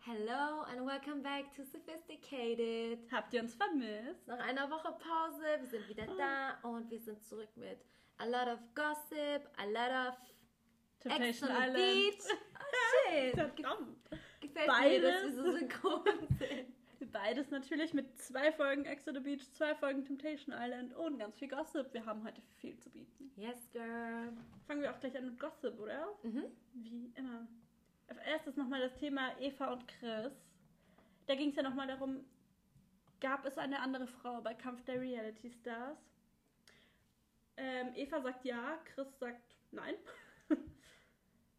Hello and welcome back to Sophisticated. Habt ihr uns vermisst? Nach einer Woche Pause, wir sind wieder da und wir sind zurück mit a lot of gossip, a lot of Ex on the Beach. Ah, shit. Verdammt. Gefällt Beides. mir, dass wir so synchron sind. Beides natürlich mit zwei Folgen Ex on the Beach, zwei Folgen Temptation Island und ganz viel Gossip. Wir haben heute viel zu bieten. Yes, girl. Fangen wir auch gleich an mit Gossip, oder? Mhm. Wie immer. Als erstes nochmal das Thema Eva und Chris. Da ging es ja nochmal darum, gab es eine andere Frau bei Kampf der Reality Stars? Ähm, Eva sagt ja, Chris sagt nein.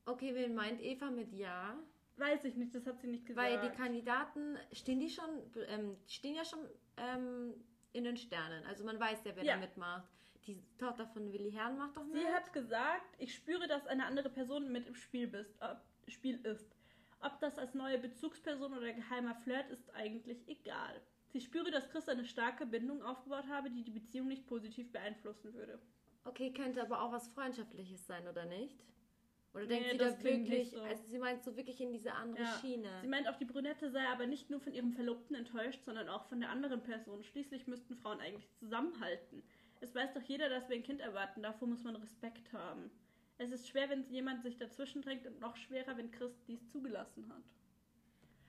Okay, wen meint Eva mit Ja? Weiß ich nicht, das hat sie nicht gesagt. Weil die Kandidaten, stehen die schon, ähm, stehen ja schon ähm, in den Sternen. Also man weiß ja, wer Ja. da mitmacht. Die Tochter von Willi Herrn macht doch mit. Sie hat gesagt, ich spüre, dass eine andere Person mit im Spiel, bist, ob, Spiel ist. Ob das als neue Bezugsperson oder geheimer Flirt ist eigentlich egal. Sie spüre, dass Chris eine starke Bindung aufgebaut habe, die die Beziehung nicht positiv beeinflussen würde. Okay, könnte aber auch was Freundschaftliches sein, oder nicht? Oder Nee, denkt sie das da klingt wirklich, so. also sie meint so wirklich in diese andere Ja. Schiene. Sie meint auch, die Brünette sei aber nicht nur von ihrem Verlobten enttäuscht, sondern auch von der anderen Person. Schließlich müssten Frauen eigentlich zusammenhalten. Es weiß doch jeder, dass wir ein Kind erwarten. Davor muss man Respekt haben. Es ist schwer, wenn jemand sich dazwischen drängt und noch schwerer, wenn Chris dies zugelassen hat.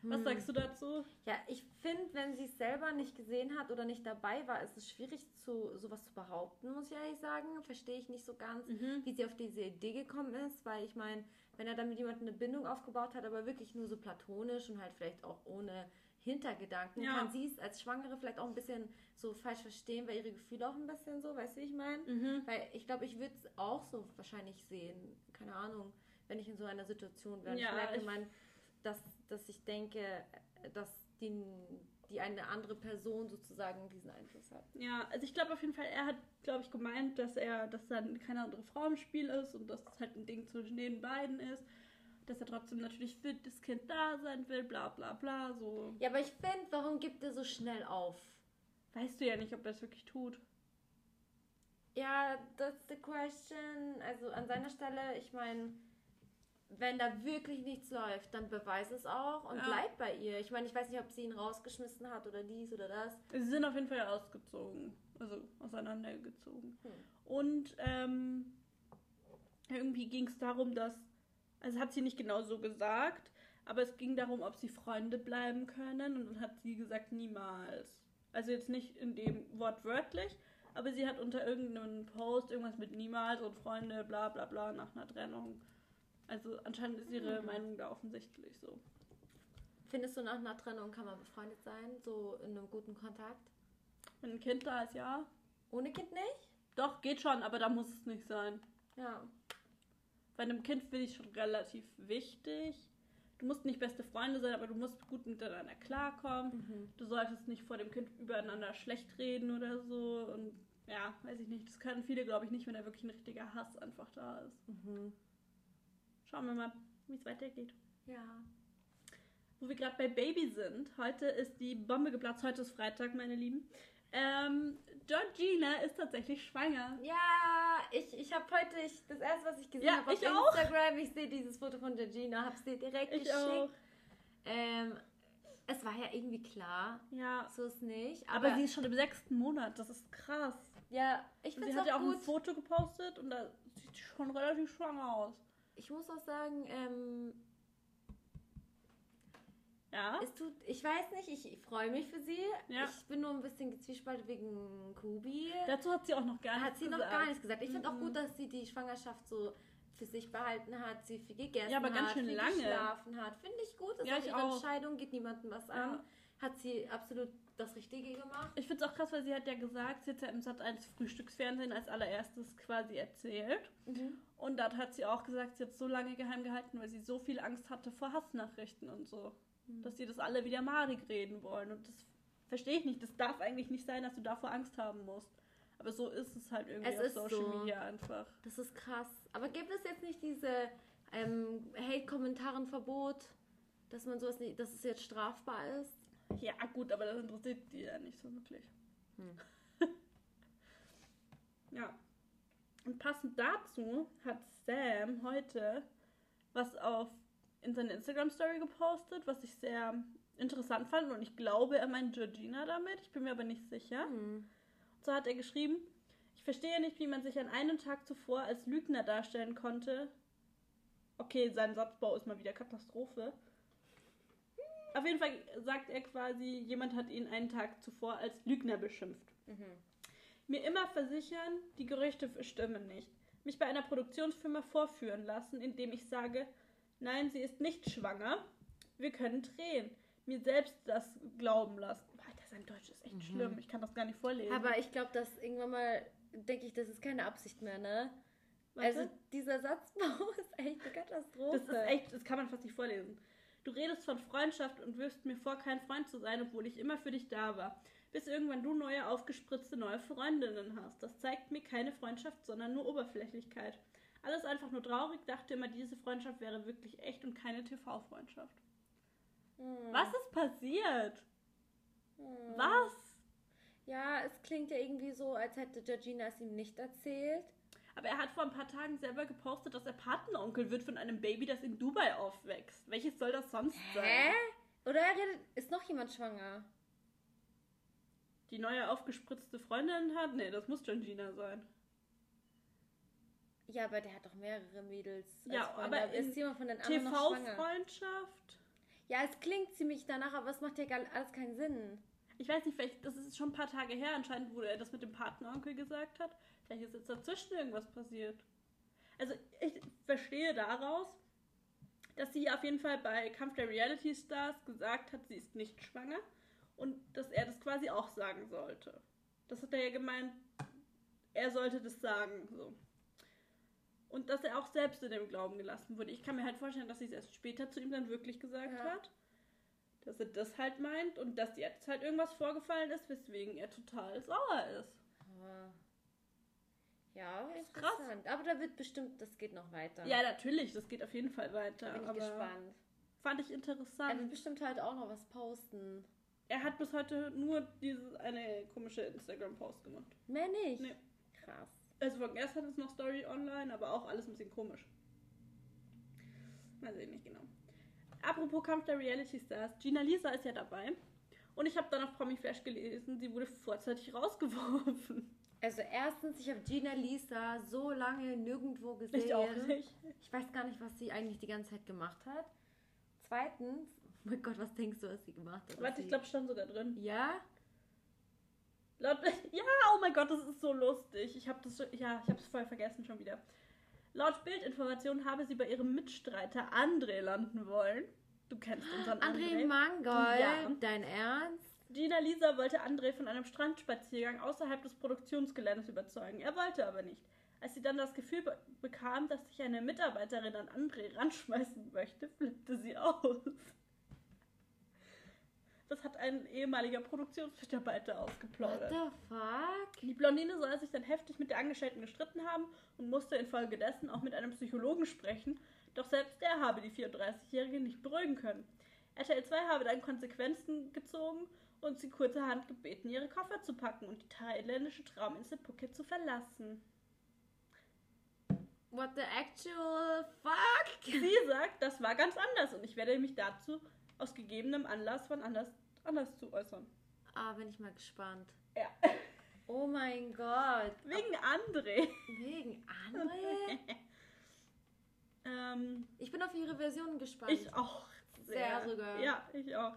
Was Hm. sagst du dazu? Ja, ich finde, wenn sie es selber nicht gesehen hat oder nicht dabei war, ist es schwierig, zu sowas zu behaupten, muss ich ehrlich sagen. Verstehe ich nicht so ganz, Mhm. wie sie auf diese Idee gekommen ist, weil ich meine, wenn er dann mit jemandem eine Bindung aufgebaut hat, aber wirklich nur so platonisch und halt vielleicht auch ohne Hintergedanken, Ja. kann sie es als Schwangere vielleicht auch ein bisschen so falsch verstehen, weil ihre Gefühle auch ein bisschen so, weißt du, wie ich meine? Mhm. Weil ich glaube, ich würde es auch so wahrscheinlich sehen. Keine Ahnung, wenn ich in so einer Situation wäre. Ja, ich merke, ich- mein, dass, dass ich denke, dass die, die eine andere Person sozusagen diesen Einfluss hat. Ja, also ich glaube auf jeden Fall, er hat, glaube ich, gemeint, dass er, dass dann keine andere Frau im Spiel ist und dass es halt ein Ding zwischen den beiden ist. Dass er trotzdem natürlich für das Kind da sein will, bla bla bla, so. Ja, aber ich finde, warum gibt er so schnell auf? Weißt du ja nicht, ob er es wirklich tut. Ja, that's the question. Also an seiner Stelle, ich meine, wenn da wirklich nichts läuft, dann beweis es auch und Ja. bleib bei ihr. Ich meine, ich weiß nicht, ob sie ihn rausgeschmissen hat oder dies oder das. Sie sind auf jeden Fall ausgezogen. Also auseinandergezogen. Hm. Und ähm, irgendwie ging es darum, dass. Also hat sie nicht genau so gesagt, aber es ging darum, ob sie Freunde bleiben können. Und dann hat sie gesagt, niemals. Also jetzt nicht in dem wortwörtlich, aber sie hat unter irgendeinem Post irgendwas mit niemals und Freunde, bla bla bla nach einer Trennung. Also anscheinend ist ihre Hm. Meinung da offensichtlich so. Findest du, nach einer Trennung kann man befreundet sein, so in einem guten Kontakt? Wenn ein Kind da ist, ja. Ohne Kind nicht? Doch, geht schon, aber da muss es nicht sein. Ja. Bei einem Kind finde ich schon relativ wichtig. Du musst nicht beste Freunde sein, aber du musst gut miteinander klarkommen. Mhm. Du solltest nicht vor dem Kind übereinander schlecht reden oder so. Und ja, weiß ich nicht. Das können viele, glaube ich, nicht, wenn da wirklich ein richtiger Hass einfach da ist. Mhm. Schauen wir mal, wie es weitergeht. Ja. Wo wir gerade bei Baby sind. Heute ist die Bombe geplatzt. Heute ist Freitag, meine Lieben. Ähm, Georgina ist tatsächlich schwanger. Ja, ich, ich habe heute, ich, das erste, was ich gesehen Ja, habe auf ich auch. Instagram, ich sehe dieses Foto von Georgina, habe dir direkt Ich geschickt. auch. Ähm, es war ja irgendwie klar, Ja. so ist nicht. Aber, Aber, sie ist schon im sechsten Monat. Das ist krass. ja, ich finde sie es hat ja auch auch ein. Foto gepostet und da sieht sie schon relativ schwanger aus. Ich muss auch sagen, ähm, Ja. es tut, ich weiß nicht, ich, ich freue mich für sie. Ja. Ich bin nur ein bisschen gezwiespalten wegen Kubi. Dazu hat sie auch noch gar nichts hat sie noch gesagt. gar nichts gesagt. Ich finde auch Mhm. gut, dass sie die Schwangerschaft so für sich behalten hat, sie viel gegessen Ja, aber hat, ganz schön viel lange. geschlafen hat. Finde ich gut, ist Ja, auch ich ihre auch. Entscheidung, geht niemandem was Ja. an. Hat sie absolut das Richtige gemacht. Ich finde es auch krass, weil sie hat ja gesagt, sie hat ja im Sat 1 Frühstücksfernsehen als allererstes quasi erzählt. Und dort hat sie auch gesagt, sie hat so lange geheim gehalten, weil sie so viel Angst hatte vor Hassnachrichten und so. Mhm. Dass sie das alle wieder madig reden wollen. Und das verstehe ich nicht. Das darf eigentlich nicht sein, dass du davor Angst haben musst. Aber so ist es halt irgendwie Es auf ist Social so. Media einfach. Das ist krass. Aber gibt es jetzt nicht diese ähm, Hate-Kommentaren-Verbot, dass man sowas nicht, dass es jetzt strafbar ist? Ja, gut, aber das interessiert die ja nicht so wirklich. Hm. Ja. Und passend dazu hat Sam heute was auf in seine Instagram-Story gepostet, was ich sehr interessant fand und ich glaube, er meint Georgina damit. Ich bin mir aber nicht sicher. Hm. Und so hat er geschrieben, ich verstehe nicht, wie man sich an einem Tag zuvor als Lügner darstellen konnte. Okay, sein Satzbau ist mal wieder Katastrophe. Auf jeden Fall sagt er quasi, jemand hat ihn einen Tag zuvor als Lügner beschimpft. Mhm. Mir immer versichern, die Gerüchte stimmen nicht. Mich bei einer Produktionsfirma vorführen lassen, indem ich sage, nein, sie ist nicht schwanger. Wir können drehen. Mir selbst das glauben lassen. Alter, sein Deutsch ist echt Mhm. schlimm. Ich kann das gar nicht vorlesen. Aber ich glaube, dass irgendwann mal, denke ich, das ist keine Absicht mehr, ne? Warte. Also dieser Satzbau ist echt eine Katastrophe. Das ist echt, das kann man fast nicht vorlesen. Du redest von Freundschaft und wirfst mir vor, kein Freund zu sein, obwohl ich immer für dich da war. Bis irgendwann du neue, aufgespritzte neue Freundinnen hast. Das zeigt mir keine Freundschaft, sondern nur Oberflächlichkeit. Alles einfach nur traurig, dachte immer, diese Freundschaft wäre wirklich echt und keine TV-Freundschaft. Hm. Was ist passiert? Hm. Was? Ja, es klingt ja irgendwie so, als hätte Georgina es ihm nicht erzählt. Aber er hat vor ein paar Tagen selber gepostet, dass er Patenonkel wird von einem Baby, das in Dubai aufwächst. Welches soll das sonst sein? Hä? Oder er redet, ist noch jemand schwanger? Die neue aufgespritzte Freundin hat? Nee, das muss Georgina sein. Ja, aber der hat doch mehrere Mädels. Ja, Freunde. aber ist jemand von den anderen? TV-Freundschaft? Ja, es klingt ziemlich danach, aber es macht ja gar alles keinen Sinn. Ich weiß nicht, vielleicht, das ist schon ein paar Tage her anscheinend, wo er das mit dem Patenonkel gesagt hat. Vielleicht ist jetzt dazwischen irgendwas passiert. Also ich verstehe daraus, dass sie auf jeden Fall bei Kampf der Reality Stars gesagt hat, sie ist nicht schwanger und dass er das quasi auch sagen sollte. Das hat er ja gemeint, er sollte das sagen, so. Und dass er auch selbst in dem Glauben gelassen wurde. Ich kann mir halt vorstellen, dass sie es erst später zu ihm dann wirklich gesagt Ja. hat. Dass er das halt meint und dass jetzt halt irgendwas vorgefallen ist, weswegen er total sauer ist. Aber ja, Ist krass. interessant. Aber da wird bestimmt, das geht noch weiter. Ja, natürlich, das geht auf jeden Fall weiter. bin ich gespannt. Fand ich Er wird interessant. bestimmt halt auch noch was posten. Er hat bis heute nur dieses eine komische Instagram-Post gemacht. Mehr nicht. Nee. Krass. Also von gestern ist noch Story online, aber auch alles ein bisschen komisch. Mal sehen, nicht genau. Apropos Kampf der Reality Stars, Gina Lisa ist ja dabei. Und ich habe dann auf Promi Flash gelesen, sie wurde vorzeitig rausgeworfen. Also erstens, ich habe Gina Lisa so lange nirgendwo gesehen. Ich auch nicht. Ich weiß gar nicht, was sie eigentlich die ganze Zeit gemacht hat. Zweitens, mein Gott, was denkst du, was sie gemacht hat? Warte, ich glaube, stand sogar drin. Ja? Laut, ja, oh mein Gott, das ist so lustig. Ich habe das, ja, ich habe es voll vergessen schon wieder. Laut Bildinformation habe sie bei ihrem Mitstreiter André landen wollen. Du kennst unseren André André. Mangold, Ja. dein Ernst? Gina Lisa wollte André von einem Strandspaziergang außerhalb des Produktionsgeländes überzeugen. Er wollte aber nicht. Als sie dann das Gefühl be bekam, dass sich eine Mitarbeiterin an André ranschmeißen möchte, flippte sie aus. Das hat ein ehemaliger Produktionsmitarbeiter What ausgeplaudert. the fuck? Die Blondine soll sich dann heftig mit der Angestellten gestritten haben und musste infolgedessen auch mit einem Psychologen sprechen, doch selbst der habe die 34-Jährige nicht beruhigen können. RTL 2 habe dann Konsequenzen gezogen und sie kurzerhand gebeten, ihre Koffer zu packen und die thailändische Trauminsel Phuket zu verlassen. What the actual fuck? Sie sagt, das war ganz anders und ich werde mich dazu aus gegebenem Anlass von anders, anders zu äußern. Ah, bin ich mal gespannt. Ja. Oh mein Gott. Wegen André. Wegen André? ähm, Ich bin auf ihre Version gespannt. Ich auch. Sehr sogar. Ja, ich auch.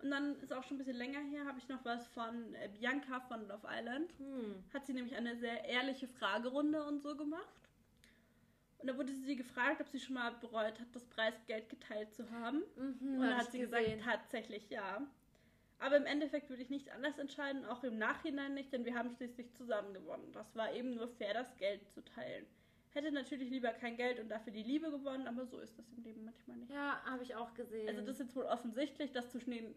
Und dann ist auch schon ein bisschen länger her, habe ich noch was von äh, Bianca von Love Island. Hm. Hat sie nämlich eine sehr ehrliche Fragerunde und so gemacht. Und da wurde sie gefragt, ob sie schon mal bereut hat, das Preisgeld geteilt zu haben. Mhm, Und da hab hat sie gesehen. gesagt, tatsächlich ja. Aber im Endeffekt würde ich nicht anders entscheiden, auch im Nachhinein nicht, denn wir haben schließlich zusammen gewonnen. Das war eben nur fair, das Geld zu teilen. Hätte natürlich lieber kein Geld und dafür die Liebe gewonnen, aber so ist das im Leben manchmal nicht. Ja, habe ich auch gesehen. Also das ist jetzt wohl offensichtlich, dass zwischen denen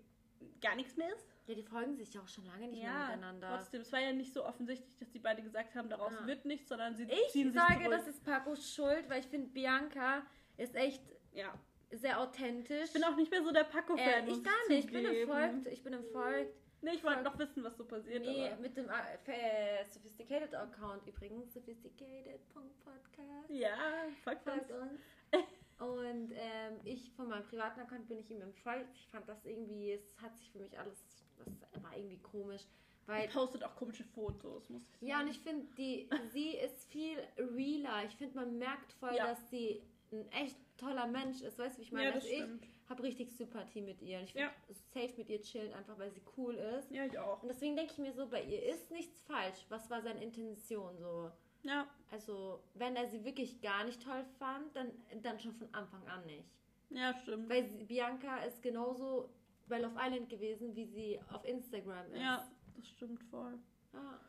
gar nichts mehr ist. Ja, die folgen sich ja auch schon lange nicht mehr miteinander. trotzdem, es war ja nicht so offensichtlich, dass die beide gesagt haben, daraus Ja. wird nichts, sondern sie Ich ziehen sich sage, zurück. das ist Pacos Schuld, weil ich finde, Bianca ist echt ja. sehr authentisch. Ich bin auch nicht mehr so der Paco-Fan. äh, ich gar nicht. Ich bin entfolgt. Ich bin entfolgt. Nee, ich wollte noch wissen, was so passiert. Nee, aber. mit dem äh, Sophisticated Account übrigens. Sophisticated.podcast. Ja, folgt Folgt uns. uns. Und ähm, ich von meinem privaten Account bin ich ihm entfolgt. Ich fand das irgendwie, es hat sich für mich alles, das war irgendwie komisch. Weil postet auch komische Fotos, muss ich sagen. Ja, und ich finde, die, sie ist viel realer. Ich finde, man merkt voll, Ja. dass sie ein echt toller Mensch ist. Weißt du, wie ich meine? Ja, also ich habe richtig Sympathie mit ihr. Ich finde Ja. safe mit ihr chillen, einfach weil sie cool ist. Ja, ich auch. Und deswegen denke ich mir so, bei ihr ist nichts falsch. Was war seine Intention so? Ja, Also, wenn er sie wirklich gar nicht toll fand, dann, dann schon von Anfang an nicht. ja, stimmt. Weil sie, Bianca ist genauso bei Love Island gewesen, wie sie auf Instagram ist. Ja, das stimmt voll. Ah.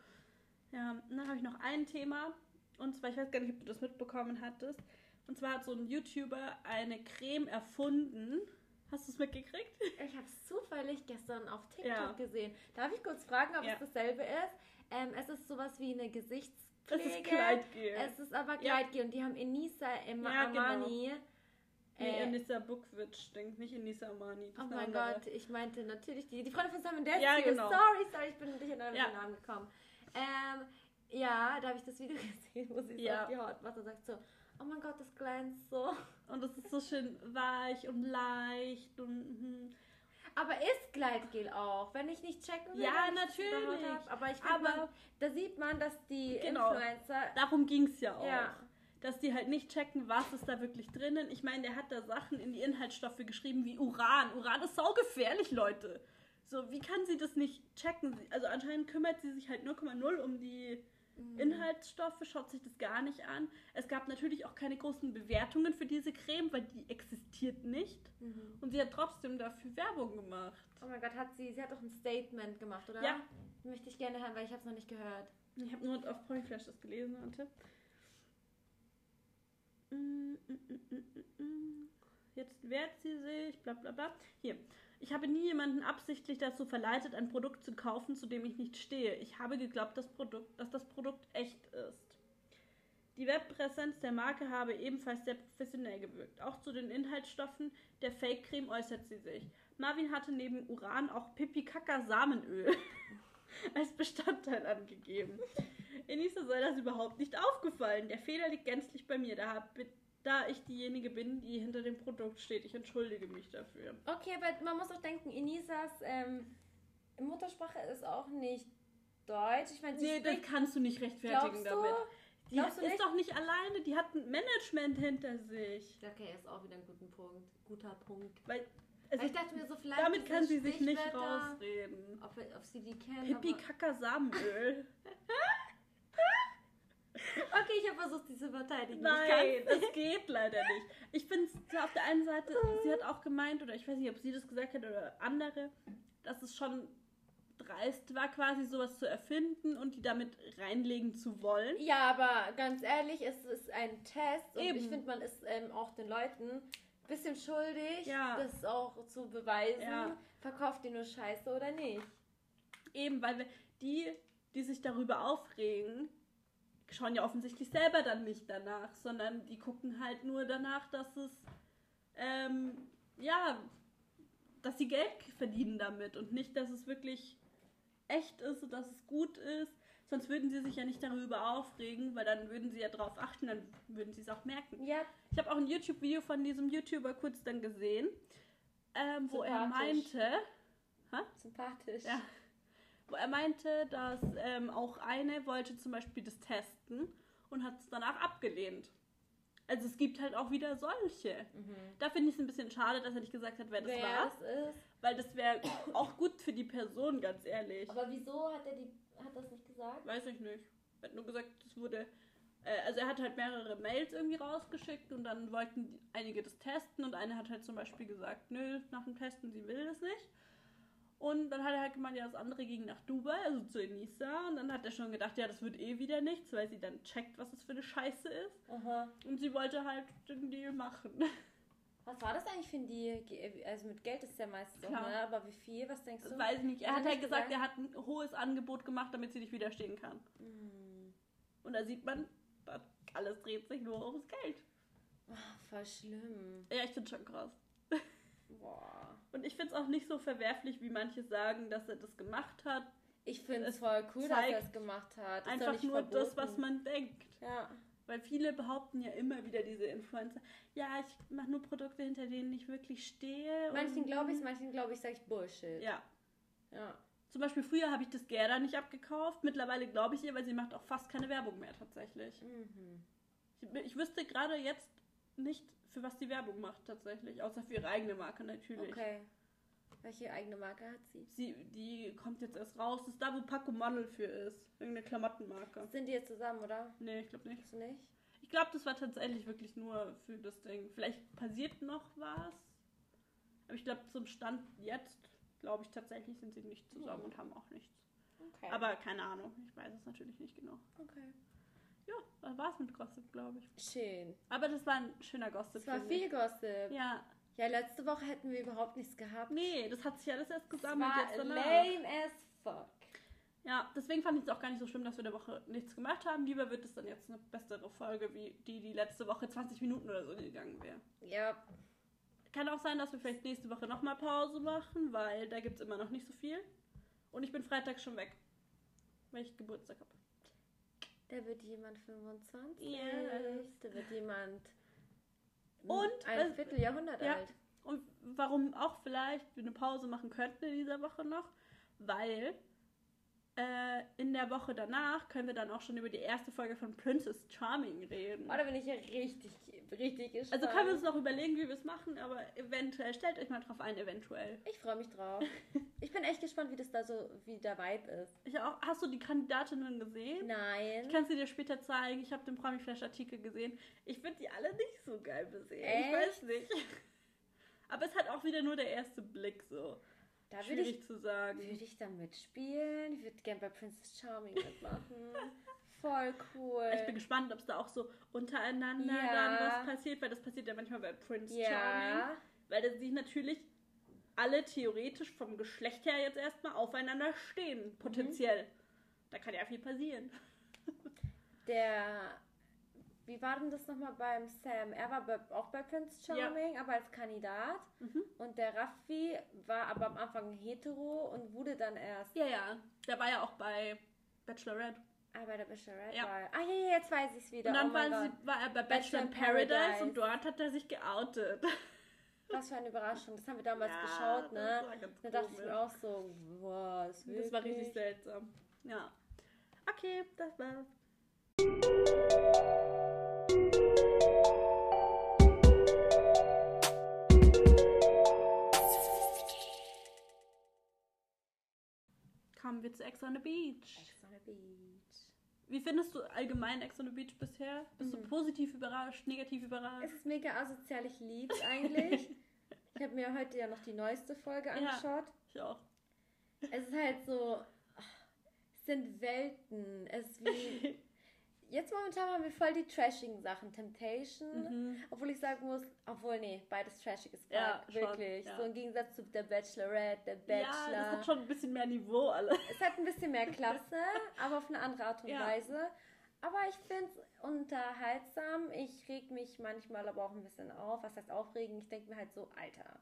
Ja, dann habe ich noch ein Thema. Und zwar, ich weiß gar nicht, ob du das mitbekommen hattest. Und zwar hat so ein YouTuber eine Creme erfunden. Hast du es mitgekriegt? Ich habe es zufällig gestern auf TikTok Ja. gesehen. Darf ich kurz fragen, ob Ja. es dasselbe ist? Ähm, es ist sowas wie eine Gesichtspflege. Das ist Kleidgel. Es ist aber Ja. Kleidgel und die haben Enisa im Ja, genau. Nee, Äh, Enisa Bukvic denkt nicht Enisa Amani. oh mein andere. Gott, ich meinte natürlich die, die Freundin von Simon Desio. Ja, genau. Sorry, sorry, ich bin nicht in euren Ja. Namen gekommen. Ähm, ja, da habe ich das Video gesehen, wo sie so Ja. auf die Haut macht und sagt so, oh mein Gott, das glänzt so. Und das ist so schön weich und leicht und. mhm. Aber ist Gleitgel auch, wenn ich nicht checken will, Ja, natürlich. hab. Aber ich find, Aber- man, da sieht man, dass die Genau. Influencer Darum ging es ja auch. Ja. Dass die halt nicht checken, was ist da wirklich drinnen. Ich meine, der hat da Sachen in die Inhaltsstoffe geschrieben wie Uran. Uran ist saugefährlich, Leute. So, wie kann sie das nicht checken? Also anscheinend kümmert sie sich halt 0,0 um die Mhm. Inhaltsstoffe, schaut sich das gar nicht an. Es gab natürlich auch keine großen Bewertungen für diese Creme, weil die existiert nicht. Mhm. Und sie hat trotzdem dafür Werbung gemacht. Oh mein Gott, hat sie, sie hat doch ein Statement gemacht, oder? Ja. Möchte ich gerne hören, weil ich habe es noch nicht gehört. Ich habe nur auf Polyflash das gelesen, warte. Mm, mm, mm, mm, mm, mm. Jetzt wehrt sie sich, bla bla bla. Hier. Ich habe nie jemanden absichtlich dazu verleitet, ein Produkt zu kaufen, zu dem ich nicht stehe. Ich habe geglaubt, das Produkt, dass das Produkt echt ist. Die Webpräsenz der Marke habe ebenfalls sehr professionell gewirkt. Auch zu den Inhaltsstoffen der Fake-Creme äußert sie sich. Marvin hatte neben Uran auch Pipi-Kaka-Samenöl als Bestandteil angegeben. Enisa sei das überhaupt nicht aufgefallen. Der Fehler liegt gänzlich bei mir, da, hab, da ich diejenige bin, die hinter dem Produkt steht. Ich entschuldige mich dafür. Okay, aber man muss auch denken, Inisas ähm, Muttersprache ist auch nicht Deutsch. Ich meine, sie Nee, das kannst du nicht rechtfertigen Glaubst du? damit. Die Glaubst du ist nicht? doch nicht alleine, die hat ein Management hinter sich. Okay, ist auch wieder ein guter Punkt. Guter Punkt. Weil, Weil also, ich dachte mir so, vielleicht damit kann sie sich nicht rausreden. Ob, ob sie die kennen. Pipi aber... Kaka Samenöl. Okay, ich habe versucht, sie zu verteidigen. Nein, das geht leider nicht. Ich finde es auf der einen Seite, sie hat auch gemeint, oder ich weiß nicht, ob sie das gesagt hat oder andere, dass es schon dreist war, quasi sowas zu erfinden und die damit reinlegen zu wollen. Ja, aber ganz ehrlich, es ist ein Test und Eben. ich finde, man ist ähm, auch den Leuten ein bisschen schuldig, Ja. das auch zu beweisen. Ja. Verkauft ihr nur Scheiße oder nicht? Eben, weil wir, die, die sich darüber aufregen, schauen ja offensichtlich selber dann nicht danach, sondern die gucken halt nur danach, dass es, ähm, ja, dass sie Geld verdienen damit und nicht, dass es wirklich echt ist und dass es gut ist. Sonst würden sie sich ja nicht darüber aufregen, weil dann würden sie ja drauf achten, dann würden sie es auch merken. Ja, Ich habe auch ein YouTube-Video von diesem YouTuber kurz dann gesehen, ähm, wo er meinte, sympathisch. ja, er meinte, dass ähm, auch eine wollte zum Beispiel das testen und hat es danach abgelehnt. Also es gibt halt auch wieder solche. Mhm. Da finde ich es ein bisschen schade, dass er nicht gesagt hat, wer das Wer war. Weil das wäre auch gut für die Person, ganz ehrlich. Aber wieso hat er die hat das nicht gesagt? Weiß ich nicht. Er hat nur gesagt, es wurde. Äh, also er hat halt mehrere Mails irgendwie rausgeschickt und dann wollten die- einige das testen und eine hat halt zum Beispiel gesagt, nö, nach dem Testen, sie will das nicht. Und dann hat er halt gemeint, ja, das andere ging nach Dubai, also zu Enisa. Und dann hat er schon gedacht, ja, das wird eh wieder nichts, weil sie dann checkt, was das für eine Scheiße ist. Aha. Und sie wollte halt den Deal machen. Was war das eigentlich für ein Deal? Also mit Geld ist ja meistens auch, Klar. ne? Aber wie viel? Was denkst du? Das weiß ich nicht. Er Hat hat halt gesagt, er hat ein hohes Angebot gemacht, damit sie nicht widerstehen kann. Hm. Und da sieht man, alles dreht sich nur ums Geld. Ah, voll schlimm. Ja, ich finde schon krass. Boah. Und ich finde es auch nicht so verwerflich, wie manche sagen, dass er das gemacht hat. Ich finde es voll cool, dass er es gemacht hat. Ist Einfach nicht nur das, verboten. was man denkt. Ja. Weil viele behaupten ja immer wieder diese Influencer, ja, ich mache nur Produkte, hinter denen ich wirklich stehe. Manchen glaube ich, manchen glaube ich, sage ich Bullshit. Ja. Ja. Zum Beispiel früher habe ich das Gerda nicht abgekauft. Mittlerweile glaube ich ihr, weil sie macht auch fast keine Werbung mehr tatsächlich. Mhm. Ich, ich wüsste gerade jetzt nicht, für was die Werbung macht tatsächlich. Außer für ihre eigene Marke natürlich. Okay. Welche eigene Marke hat sie? Sie, die kommt jetzt erst raus. Das ist da, wo Paco Model für ist. Irgendeine Klamottenmarke. Sind die jetzt zusammen, oder? Nee, ich glaube nicht. Du nicht? Ich glaube, das war tatsächlich wirklich nur für das Ding. Vielleicht passiert noch was. Aber ich glaube, zum Stand jetzt, glaube ich, tatsächlich sind sie nicht zusammen Mhm. und haben auch nichts. Okay. Aber keine Ahnung. Ich weiß es natürlich nicht genau. Okay. Ja, das war's mit Gossip, glaube ich. Schön. Aber das war ein schöner Gossip. Es war finde ich. viel Gossip. Ja. Ja, letzte Woche hätten wir überhaupt nichts gehabt. Nee, das hat sich alles erst es gesammelt war jetzt danach. lame as fuck. Ja, deswegen fand ich es auch gar nicht so schlimm, dass wir der Woche nichts gemacht haben. Lieber wird es dann jetzt eine bessere Folge, wie die, die letzte Woche 20 Minuten oder so gegangen wäre. Ja. Kann auch sein, dass wir vielleicht nächste Woche nochmal Pause machen, weil da gibt es immer noch nicht so viel. Und ich bin Freitag schon weg, weil ich Geburtstag habe. Da wird jemand 25. Yes. Da wird jemand Und, ein äh, Vierteljahrhundert ja. alt. Und warum auch vielleicht wir eine Pause machen könnten in dieser Woche noch, weil äh, in der Woche danach können wir dann auch schon über die erste Folge von Princess Charming reden. Oh, da bin ich ja richtig, richtig gespannt. Also können wir uns noch überlegen, wie wir es machen, aber eventuell, stellt euch mal drauf ein, eventuell. Ich freue mich drauf. ich bin echt gespannt, wie das da so, wie der Vibe ist. Ich auch, hast du die Kandidatinnen gesehen? Nein. Ich kann sie dir später zeigen. Ich habe den Promi Flash Artikel gesehen. Ich finde die alle nicht so geil besehen. Echt? Ich weiß nicht. Aber es hat auch wieder nur der erste Blick so. Da würde Schwierig ich, zu sagen. würde ich da mitspielen. Ich würde gerne bei Princess Charming mitmachen. Voll cool. Ich bin gespannt, ob es da auch so untereinander Ja. dann was passiert, weil das passiert ja manchmal bei Prince Charming. ja. Weil da sie natürlich alle theoretisch vom Geschlecht her jetzt erstmal aufeinander stehen, potenziell. Da kann ja viel passieren. Der. Wie war denn das nochmal beim Sam? Er war bei, auch bei Prince Charming, aber als Kandidat. Mhm. Und der Raffi war aber am Anfang hetero und wurde dann erst Ja, ja. Der war ja auch bei Bachelorette. ah, bei der Bachelorette. Ja. War. Ah, ja, ja, jetzt weiß ich es wieder. Und dann oh war, sie, war er bei Bachelor Bachelor in Paradise, Paradise. und dort hat er sich geoutet. Was für eine Überraschung. Das haben wir damals Ja, geschaut, ne? Da dachte ich mir auch so, was? Das war richtig seltsam. Ja. Okay, das war's. Kommen wir zu Ex on the Beach. Ex on the Beach. Wie findest du allgemein Ex on the Beach bisher? Bist du Mhm. positiv überrascht, negativ Es überrascht? ist mega asozial, ich lieb's eigentlich. ich habe mir heute ja noch die neueste Folge Ja. angeschaut. Ich auch. Es ist halt so, es sind Welten. Es ist wie, jetzt momentan haben wir voll die trashigen Sachen. Temptation, Mhm. obwohl ich sagen muss, obwohl, nee, beides trashig ist Ja, fuck, schon, wirklich. ja. So im Gegensatz zu der Bachelorette, der Ja, Bachelor. das hat schon ein bisschen mehr Niveau alles. Es hat ein bisschen mehr Klasse, aber auf eine andere Art und Ja. Weise. Aber ich finde es unterhaltsam. Ich reg mich manchmal aber auch ein bisschen auf. Was heißt aufregen? Ich denke mir halt so, Alter,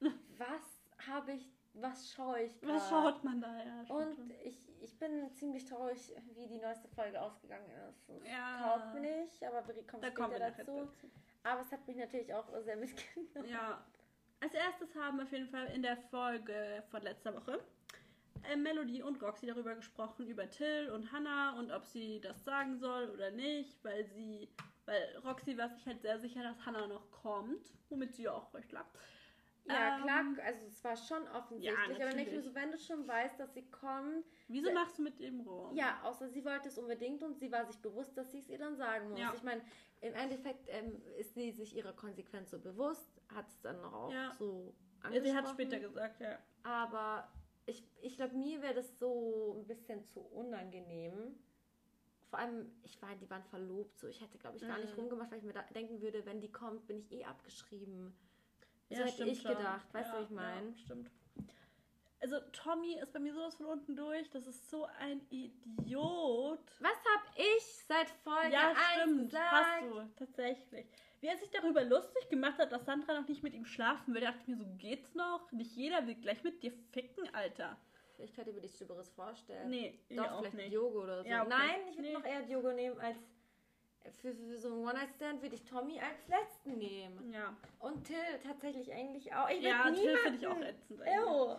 was habe ich, was schaue ich gerade? Was schaut man da? Ja, Und schon. ich, ich bin ziemlich traurig, wie die neueste Folge ausgegangen ist. Es Ja. taugt mir nicht, aber wir kommen da kommen wir dazu. dazu. Aber es hat mich natürlich auch sehr mitgenommen. Ja. Als erstes haben auf jeden Fall in der Folge von letzter Woche äh, Melody und Roxy darüber gesprochen, über Till und Hannah und ob sie das sagen soll oder nicht, weil sie, weil Roxy war sich halt sehr sicher, dass Hannah noch kommt, womit sie ja auch recht lag. Ja, Ähm, klar, also es war schon offensichtlich, aber denke ich mir natürlich. so, wenn du schon weißt, dass sie kommt, Wieso Ja. machst du mit dem rum? Ja, außer sie wollte es unbedingt und sie war sich bewusst, dass sie es ihr dann sagen muss. Ja. Ich meine, im Endeffekt ähm, ist sie sich ihrer Konsequenz so bewusst, hat es dann auch Ja. so Ja, angesprochen. sie hat später gesagt, ja. Aber ich, ich glaube, mir wäre das so ein bisschen zu unangenehm. Vor allem, ich war, die waren verlobt, so ich hätte, glaube ich, gar nicht Mhm. rumgemacht, weil ich mir da denken würde, wenn die kommt, bin ich eh abgeschrieben. So ja, hätte stimmt ich gedacht, weißt du, ja, wie ich meine? Ja, stimmt. Also Tommy ist bei mir sowas von unten durch. Das ist so ein Idiot. Was hab ich seit Folge ja, 1 stimmt. gesagt? Hast du, tatsächlich. Wie er sich darüber lustig gemacht hat, dass Sandra noch nicht mit ihm schlafen will, dachte ich mir so, geht's noch? Nicht jeder will gleich mit dir ficken, Alter. Ich könnte mir nichts Schlimmeres vorstellen. Nee, ich Doch, vielleicht nicht. Diogo oder so. Ja, okay. Nein, ich würde Nee. noch eher Diogo nehmen als. Für, für so einen One-Night-Stand würde ich Tommy als letzten nehmen. Ja, Und Till tatsächlich eigentlich auch. Ich ja Till finde ich auch ätzend. Ew.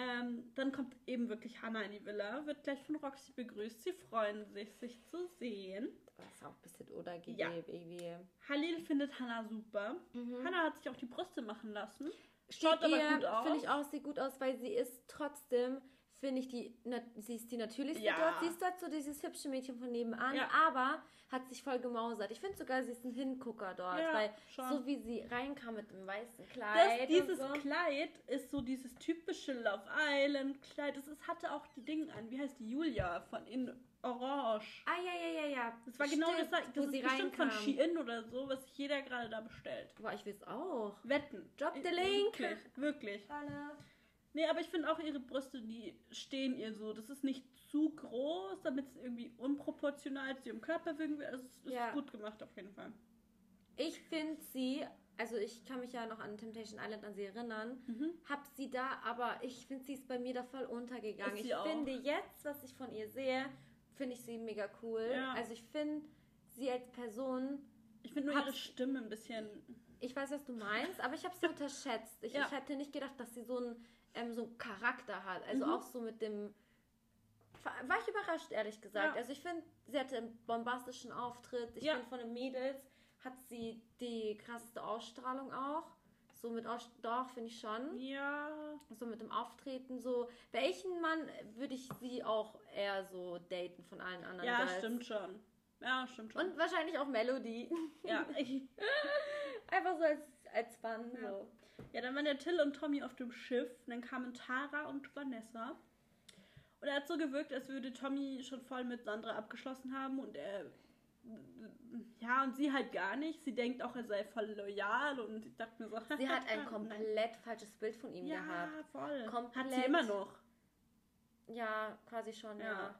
Ähm, dann kommt eben wirklich Hannah in die Villa, wird gleich von Roxy begrüßt. Sie freuen sich, sich zu sehen. Das ist auch ein bisschen oder Ja. irgendwie. Halil findet Hannah super. Mhm. Hannah hat sich auch die Brüste machen lassen. Steht Schaut aber ihr, gut aus. Finde ich auch, sieht gut aus, weil sie ist trotzdem, finde ich, die, na, sie ist die natürlichste Ja. dort. Sie ist dort so dieses hübsche Mädchen von nebenan, Ja. aber hat sich voll gemausert. Ich finde sogar, sie ist ein Hingucker dort, Ja, weil schon. so wie sie reinkam mit dem weißen Das, Kleid. dieses und so. Kleid ist so dieses typische Love Island Kleid. Es ist, hatte auch die Dinge an. Wie heißt die Julia von in Orange? Ah, ja, ja, ja, ja. Das war genau Stimmt, das. Das wo ist sie bestimmt von reinkam. Shein oder so, was sich jeder gerade da bestellt. Boah, ich will es auch. Wetten. Drop the link. Wirklich, wirklich. Anna. Nee, aber ich finde auch ihre Brüste, die stehen ihr so. Das ist nicht zu groß, damit es irgendwie unproportional zu ihrem Körper wirken will. Also es ist Ja. gut gemacht auf jeden Fall. Ich finde sie, also ich kann mich ja noch an Temptation Island an sie erinnern, Mhm. hab sie da, aber ich finde, sie ist bei mir da voll untergegangen. Ich auch. finde jetzt, was ich von ihr sehe, finde ich sie mega cool. Ja. Also ich finde sie als Person, Ich finde nur ihre Stimme ein bisschen. ich weiß, was du meinst, aber ich habe sie unterschätzt. Ich, Ja. ich hätte nicht gedacht, dass sie so einen ähm, so einen Charakter hat. Also Mhm. auch so mit dem. War ich überrascht, ehrlich gesagt. Ja. Also ich finde, sie hatte einen bombastischen Auftritt. Ich Ja. finde, von den Mädels hat sie die krasseste Ausstrahlung auch. So mit Aus doch, finde ich schon. Ja. So mit dem Auftreten, so. Welchen Mann würde ich sie auch eher so daten von allen anderen? Ja, Girls? stimmt schon. Ja, stimmt schon. Und wahrscheinlich auch Melody. ja. Einfach so als, als Fun. Ja. So. ja, dann waren der Till und Tommy auf dem Schiff. Und dann kamen Tara und Vanessa. Und er hat so gewirkt, als würde Tommy schon voll mit Sandra abgeschlossen haben und er. Ja, und sie halt gar nicht. Sie denkt auch, er sei voll loyal und ich dachte mir so. Sie hat ein komplett falsches Bild von ihm Ja, gehabt. voll. Hat Komplett. sie immer noch. Ja, quasi schon, ja. Ja.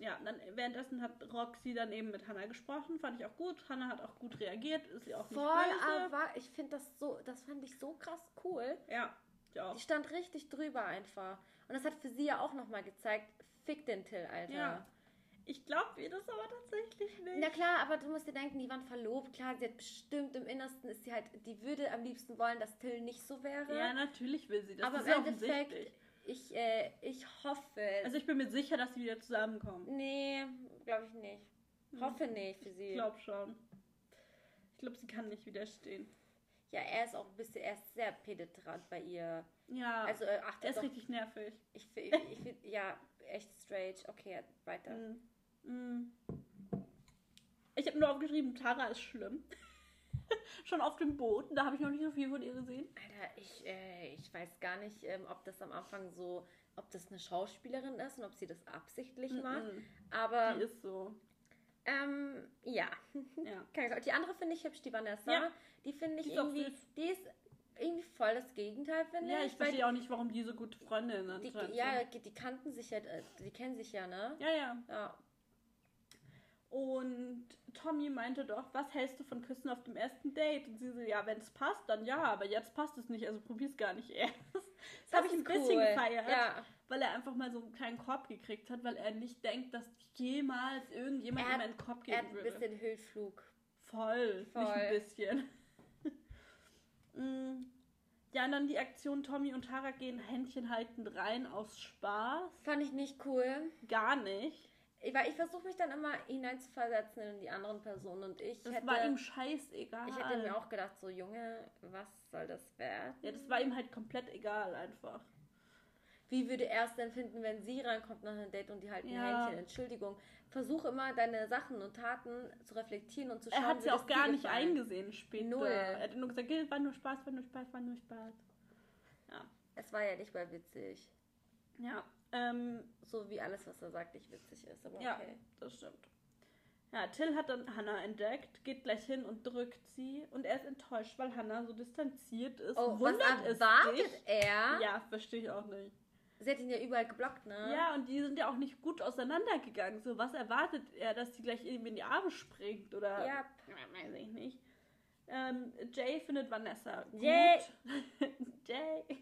Ja, dann währenddessen hat Roxy dann eben mit Hannah gesprochen, fand ich auch gut. Hannah hat auch gut reagiert, ist sie auch Voll, nicht böse. aber ich finde das so, das fand ich so krass cool. Ja, ich auch. Die stand richtig drüber einfach. Und das hat für sie ja auch nochmal gezeigt, fick den Till, Alter. Ja. Ich glaube ihr das aber tatsächlich nicht. Na klar, aber du musst dir denken, die waren verlobt. Klar, sie hat bestimmt im Innersten ist sie halt, die würde am liebsten wollen, dass Till nicht so wäre. Ja, natürlich will sie das. aber im ist ja Endeffekt, offensichtlich. Ich, äh, ich hoffe. Also ich bin mir sicher, dass sie wieder zusammenkommen. nee, glaube ich nicht. Hm. Hoffe nicht für sie. Ich glaube schon. Ich glaube, sie kann nicht widerstehen. Ja, er ist auch ein bisschen, er ist sehr penetrant bei ihr. Ja, Also äh, achtet er ist doch, richtig nervig. ich, ich, ich, ja, echt strange. Okay, weiter. Mm. Mm. Ich habe nur aufgeschrieben, Tara ist schlimm. schon auf dem Boot. Da habe ich noch nicht so viel von ihr gesehen. Alter, ich, äh, ich weiß gar nicht, ähm, ob das am Anfang so, ob das eine Schauspielerin ist und ob sie das absichtlich macht. Mm-mm. Aber Die ist so. ähm, ja. Ja. Die andere finde ich hübsch, die Vanessa. Ja. Die finde ich Die irgendwie, die ist irgendwie voll das Gegenteil, finde Ja, ich. ich weil verstehe auch nicht, warum die so gute Freundinnen die, anscheinend ja, sind. die kannten sich ja, äh, die kennen sich ja, ne? Ja, ja. Ja. Und Tommy meinte doch, was hältst du von Küssen auf dem ersten Date? Und sie so, ja, wenn es passt, dann ja, aber jetzt passt es nicht, also probier's gar nicht erst. Das, habe ich ein ist bisschen cool. gefeiert, Ja. weil er einfach mal so einen kleinen Korb gekriegt hat, weil er nicht denkt, dass jemals irgendjemand ihm einen Korb Er hat geben ein würde. bisschen Höhlflug. Voll, nicht Voll. ein bisschen. Mm. ja, und dann die Aktion Tommy und Tara gehen Händchen haltend rein aus Spaß. Fand ich nicht cool. Gar nicht. Ich, weil ich versuche mich dann immer hineinzuversetzen in die anderen Personen und ich Das hätte, war ihm scheißegal. ich hätte mir auch gedacht, so Junge, was soll das werden? Ja, das war ihm halt komplett egal einfach. Wie würde er es denn finden, wenn sie reinkommt nach einem Date und die halten Ja. Händchen? Entschuldigung. Versuch immer deine Sachen und Taten zu reflektieren und zu schauen, Er hat sie das auch gar nicht gefallen. eingesehen später. Null. Er hat nur gesagt, "Geh, war nur Spaß, war nur Spaß, war nur Spaß. Es war ja nicht mal witzig. Ja, ähm, So wie alles, was er sagt, nicht witzig ist. Aber Ja. okay. das stimmt. Ja, Till hat dann Hannah entdeckt, geht gleich hin und drückt sie und er ist enttäuscht, weil Hannah so distanziert ist. Oh, was Wundert es erwartet dich? er? Ja, verstehe ich auch nicht. Sie hat ihn ja überall geblockt, ne? Ja, und die sind ja auch nicht gut auseinandergegangen. So, was erwartet er, dass die gleich ihm in die Arme springt? Oder. Ja. Weiß ich nicht. Ähm, Jay findet Vanessa gut. Jay. Jay.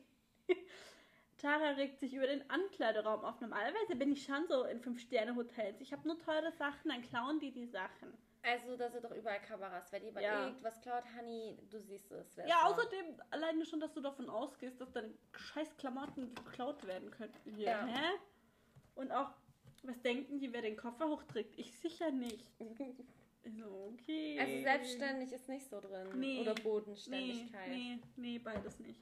Tara regt sich über den Ankleideraum auf. Normalerweise bin ich schon so in Fünf-Sterne-Hotels. Ich habe nur teure Sachen, dann klauen die die Sachen. Also, da sind doch überall Kameras. Wenn jemand Ja. irgendwas klaut, Honey, du siehst es. Ja, war. außerdem alleine schon, dass du davon ausgehst, dass deine scheiß Klamotten geklaut werden könnten hier. Ja. Hä? Und auch, was denken die, wer den Koffer hochträgt? Ich sicher nicht. So, okay. Also, selbstständig ist nicht so drin. Nee. Oder Nee, Bodenständigkeit. nee, nee, beides nicht.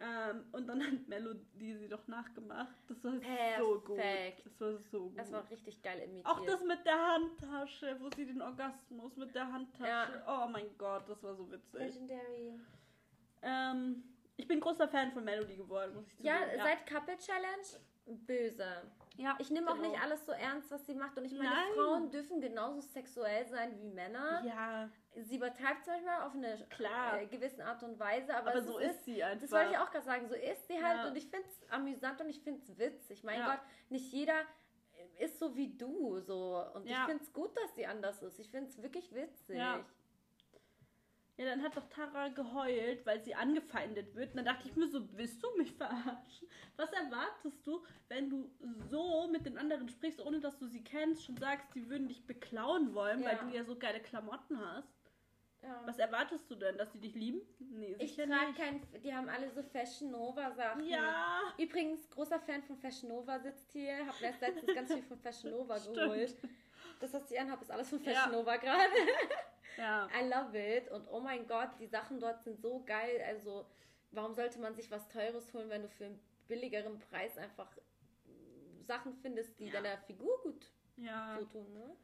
Ähm, und dann hat Melody sie doch nachgemacht. Das war so gut. Perfekt. Das war so gut. Das war richtig geil imitiert. auch das mit der Handtasche, wo sie den Orgasmus mit der Handtasche. Oh mein Gott, das war so witzig. Legendary. Ähm, ich bin großer Fan von Melody geworden, muss ich Ja, zugeben. seit Couple Challenge, böse. ja, Ich nehme auch genau. nicht alles so ernst, was sie macht. Und ich meine, Nein. Frauen dürfen genauso sexuell sein wie Männer. Ja, Sie übertreibt manchmal auf eine Klar. äh, gewisse Art und Weise, aber, aber, es so ist, ist sie einfach. Das wollte ich auch gerade sagen. So ist sie halt Ja. und ich finde es amüsant und ich finde es witzig. Mein Ja. Gott, nicht jeder ist so wie du. so Und Ja. ich finde es gut, dass sie anders ist. Ich finde es wirklich witzig. Ja. Ja, dann hat doch Tara geheult, weil sie angefeindet wird. Und dann dachte ich mir so, willst du mich verarschen? Was erwartest du, wenn du so mit den anderen sprichst, ohne dass du sie kennst, schon sagst, sie würden dich beklauen wollen, weil du ja so geile Klamotten hast? Ja. Was erwartest du denn, dass sie dich lieben? Nee, Ich trage kein. Die haben alle so Fashion Nova Sachen. Ja, Übrigens, großer Fan von Fashion Nova sitzt hier. Hab mir erst letztens ganz viel von Fashion Nova geholt. Das, was ich anhabe, ist alles von Ja. Fashion Nova gerade. ja. I love it. Und oh mein Gott, die Sachen dort sind so geil. Also, warum sollte man sich was Teures holen, wenn du für einen billigeren Preis einfach Sachen findest, die Ja. deiner Figur gut Ja. so tun, ne?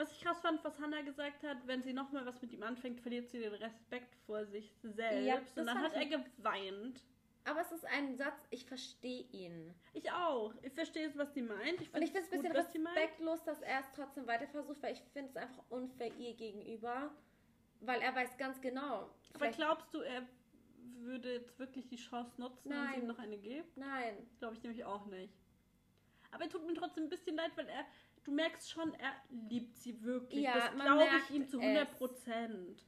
Was ich krass fand, was Hannah gesagt hat, wenn sie nochmal was mit ihm anfängt, verliert sie den Respekt vor sich selbst. Ja, und dann hat er geweint. Aber es ist ein Satz, ich verstehe ihn. Ich auch. Ich verstehe jetzt, was die meint. Ich Und ich finde es ein bisschen sie respektlos, dass er es trotzdem weiter versucht, weil ich finde es einfach unfair ihr gegenüber. Weil er weiß ganz genau. Aber glaubst du, er würde jetzt wirklich die Chance nutzen, wenn sie Nein. ihm noch eine gibt? Nein. Glaube ich nämlich auch nicht. Aber er tut mir trotzdem ein bisschen leid, weil er, du merkst schon, er liebt sie wirklich. Ja, das glaube ich ihm zu es. 100 Prozent.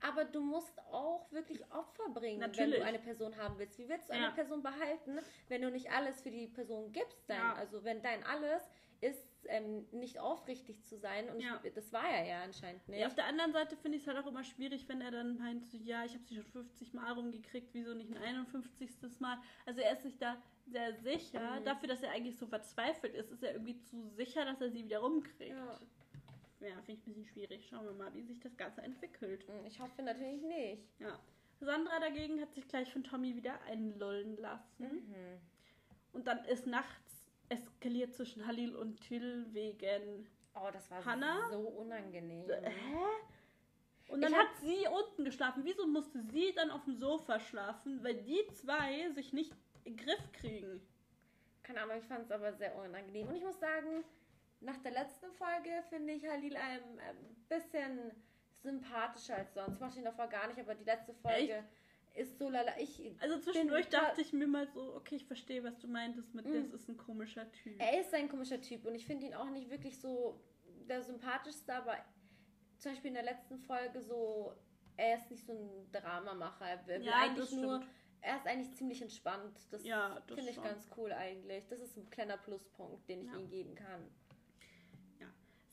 Aber du musst auch wirklich Opfer bringen, wenn Natürlich. du eine Person haben willst. Wie willst du Ja. eine Person behalten, wenn du nicht alles für die Person gibst? Dein, Ja. Also wenn dein alles ist, ähm, nicht aufrichtig zu sein. Und Ja. ich, das war er ja anscheinend nicht. Ja, auf der anderen Seite finde ich es halt auch immer schwierig, wenn er dann meint, so, ja, ich habe sie schon 50 Mal rumgekriegt, wieso nicht ein 51. Mal? Also er ist sich da sehr sicher. Mhm. Dafür, dass er eigentlich so verzweifelt ist, ist er irgendwie zu sicher, dass er sie wieder rumkriegt. ja. Ja, finde ich ein bisschen schwierig. Schauen wir mal, wie sich das Ganze entwickelt. Ich hoffe natürlich nicht. Ja. Sandra dagegen hat sich gleich von Tommy wieder einlullen lassen. Mhm. Und dann ist nachts eskaliert zwischen Halil und Till wegen. Oh, das war Hannah? so unangenehm. Hä? Und dann hab- hat sie unten geschlafen. Wieso musste sie dann auf dem Sofa schlafen? Weil die zwei sich nicht in den Griff kriegen. Keine Ahnung, ich fand es aber sehr unangenehm. Und ich muss sagen, nach der letzten Folge finde ich Halil ein, ein bisschen sympathischer als sonst. Ich mochte ihn davor gar nicht, aber die letzte Folge ist so lala. Ich, Also zwischendurch dachte ich mir mal so, okay, ich verstehe, was du meintest mit, Mhm. das ist ein komischer Typ. er ist ein komischer Typ und ich finde ihn auch nicht wirklich so der sympathischste, aber zum Beispiel in der letzten Folge so, er ist nicht so ein Dramamacher. Er Ja, eigentlich nur, er ist eigentlich ziemlich entspannt. Das Ja, das finde ich ganz cool eigentlich. Das ist ein kleiner Pluspunkt, den ich Ja. ihm geben kann.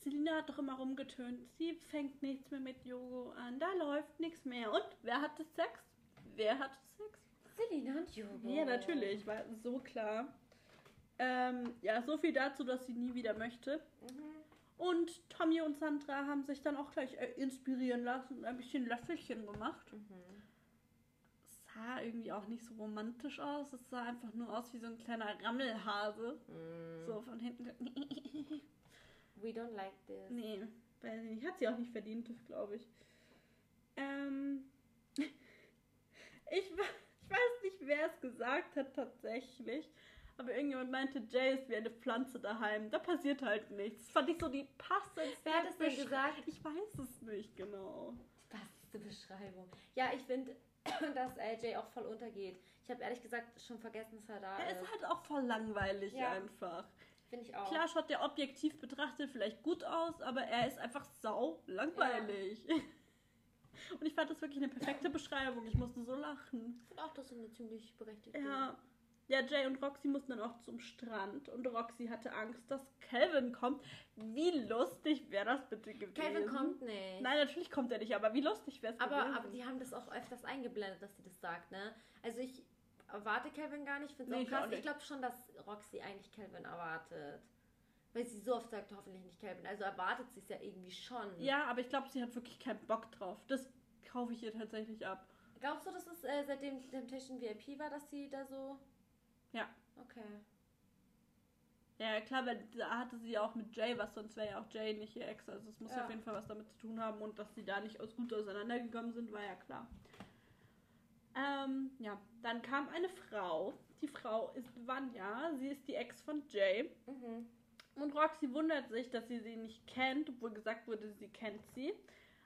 Selina hat doch immer rumgetönt, sie fängt nichts mehr mit Jogo an, da läuft nichts mehr. Und wer hatte Sex? Wer hatte Sex? Selina und Jogo. Ja, natürlich, war so klar. Ähm, ja, so viel dazu, dass sie nie wieder möchte. Mhm. Und Tommy und Sandra haben sich dann auch gleich äh, inspirieren lassen und ein bisschen Löffelchen gemacht. Mhm. Sah irgendwie auch nicht so romantisch aus. Es sah einfach nur aus wie so ein kleiner Rammelhase. Mhm. So von hinten. We don't like this. nee, ich nicht. Hat sie auch nicht verdient, glaube ich. Ähm. Ich, ich weiß nicht, wer es gesagt hat tatsächlich. Aber irgendjemand meinte, Jay ist wie eine Pflanze daheim. Da passiert halt nichts. Das fand ich so die passendste Wer hat es denn gesagt? Ich weiß es nicht genau. Die passendste Beschreibung. Ja, ich finde, dass LJ auch voll untergeht. Ich habe ehrlich gesagt schon vergessen, dass er da Er ist. ist halt auch voll langweilig Ja. einfach. Finde ich auch. Klar schaut der objektiv betrachtet vielleicht gut aus, aber er ist einfach sau langweilig. Und ich fand das wirklich eine perfekte Beschreibung. Ich musste so lachen. Ich finde auch, das ist eine ziemlich berechtigte. Ja. Ja, Jay und Roxy mussten dann auch zum Strand und Roxy hatte Angst, dass Calvin kommt. Wie lustig wäre das bitte gewesen? Calvin kommt nicht. Nein, natürlich kommt er nicht, aber wie lustig wäre es aber, gewesen? aber die haben das auch öfters eingeblendet, dass sie das sagt, ne? Also ich erwarte Calvin gar nicht, finde es Nee, auch ich krass. Ich nicht. glaube schon, dass Roxy eigentlich Calvin erwartet. Weil sie so oft sagt, hoffentlich nicht Calvin. Also erwartet sie es ja irgendwie schon. ja, aber ich glaube, sie hat wirklich keinen Bock drauf. Das kaufe ich ihr tatsächlich ab. Glaubst du, dass es äh, seitdem Temptation VIP war, dass sie da so. Ja. Okay. Ja, klar, weil da hatte sie ja auch mit Jay was, sonst wäre ja auch Jay nicht ihr Ex. Also es muss ja. Auf jeden Fall was damit zu tun haben und dass sie da nicht aus gut auseinandergekommen sind, war ja klar. Ähm, ja, dann kam eine Frau. Die Frau ist Vanya, sie ist die Ex von Jay. Mhm. Und Roxy wundert sich, dass sie sie nicht kennt, obwohl gesagt wurde, sie kennt sie.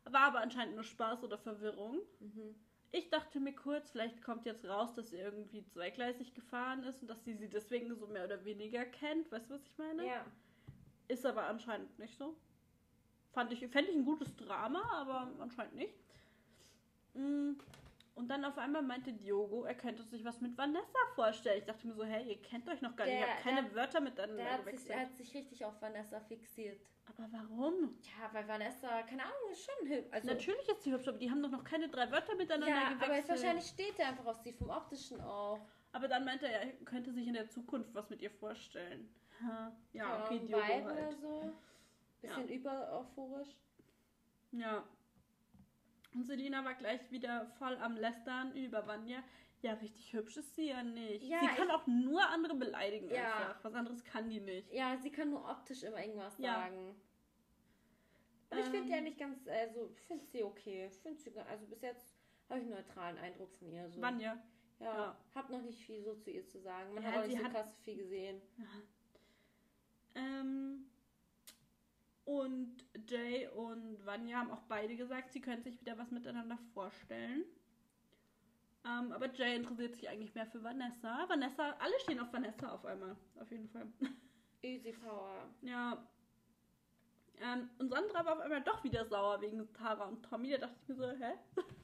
War aber anscheinend nur Spaß oder Verwirrung. Mhm. Ich dachte mir kurz, vielleicht kommt jetzt raus, dass sie irgendwie zweigleisig gefahren ist und dass sie sie deswegen so mehr oder weniger kennt. Weißt du, was ich meine? Ja. Ist aber anscheinend nicht so. Fand ich, fände ich ein gutes Drama, aber anscheinend nicht. Mm, Und dann auf einmal meinte Diogo, er könnte sich was mit Vanessa vorstellen. Ich dachte mir so, hey, ihr kennt euch noch gar nicht, ihr Der- habt keine der- Wörter miteinander Der hat sich, gewechselt. er hat sich richtig auf Vanessa fixiert. aber warum? Ja, weil Vanessa, keine Ahnung, ist schon hübsch. Also, Natürlich ist sie hübsch, aber die haben doch noch keine drei Wörter miteinander ja, gewechselt. aber wahrscheinlich steht er einfach auf sie vom optischen auch. Aber dann meinte er, er könnte sich in der Zukunft was mit ihr vorstellen. Ja, Keine okay, Diogo Vibe halt. oder so. Bisschen übereuphorisch. Ja. Und Selina war gleich wieder voll am Lästern über Vanya. Ja, richtig hübsch ist sie ja nicht. Ja, sie kann auch nur andere beleidigen Ja. einfach. Was anderes kann die nicht. Ja, sie kann nur optisch immer irgendwas Ja. sagen. Aber ich finde Ähm. die eigentlich ganz, also, ich finde sie okay. Ich finde sie, also bis jetzt habe ich einen neutralen Eindruck von ihr. So. Vanya. Ja, Ja. hab noch nicht viel so zu ihr zu sagen. Man Ja, hat auch nicht so hat- krass viel gesehen. Ähm, und Jay und Vanya haben auch beide gesagt, sie können sich wieder was miteinander vorstellen. Ähm, aber Jay interessiert sich eigentlich mehr für Vanessa. Vanessa, alle stehen auf Vanessa auf einmal. Auf jeden Fall. Easy Power. Ja. Ähm, und Sandra war auf einmal doch wieder sauer wegen Tara und Tommy. Da dachte ich mir so, hä?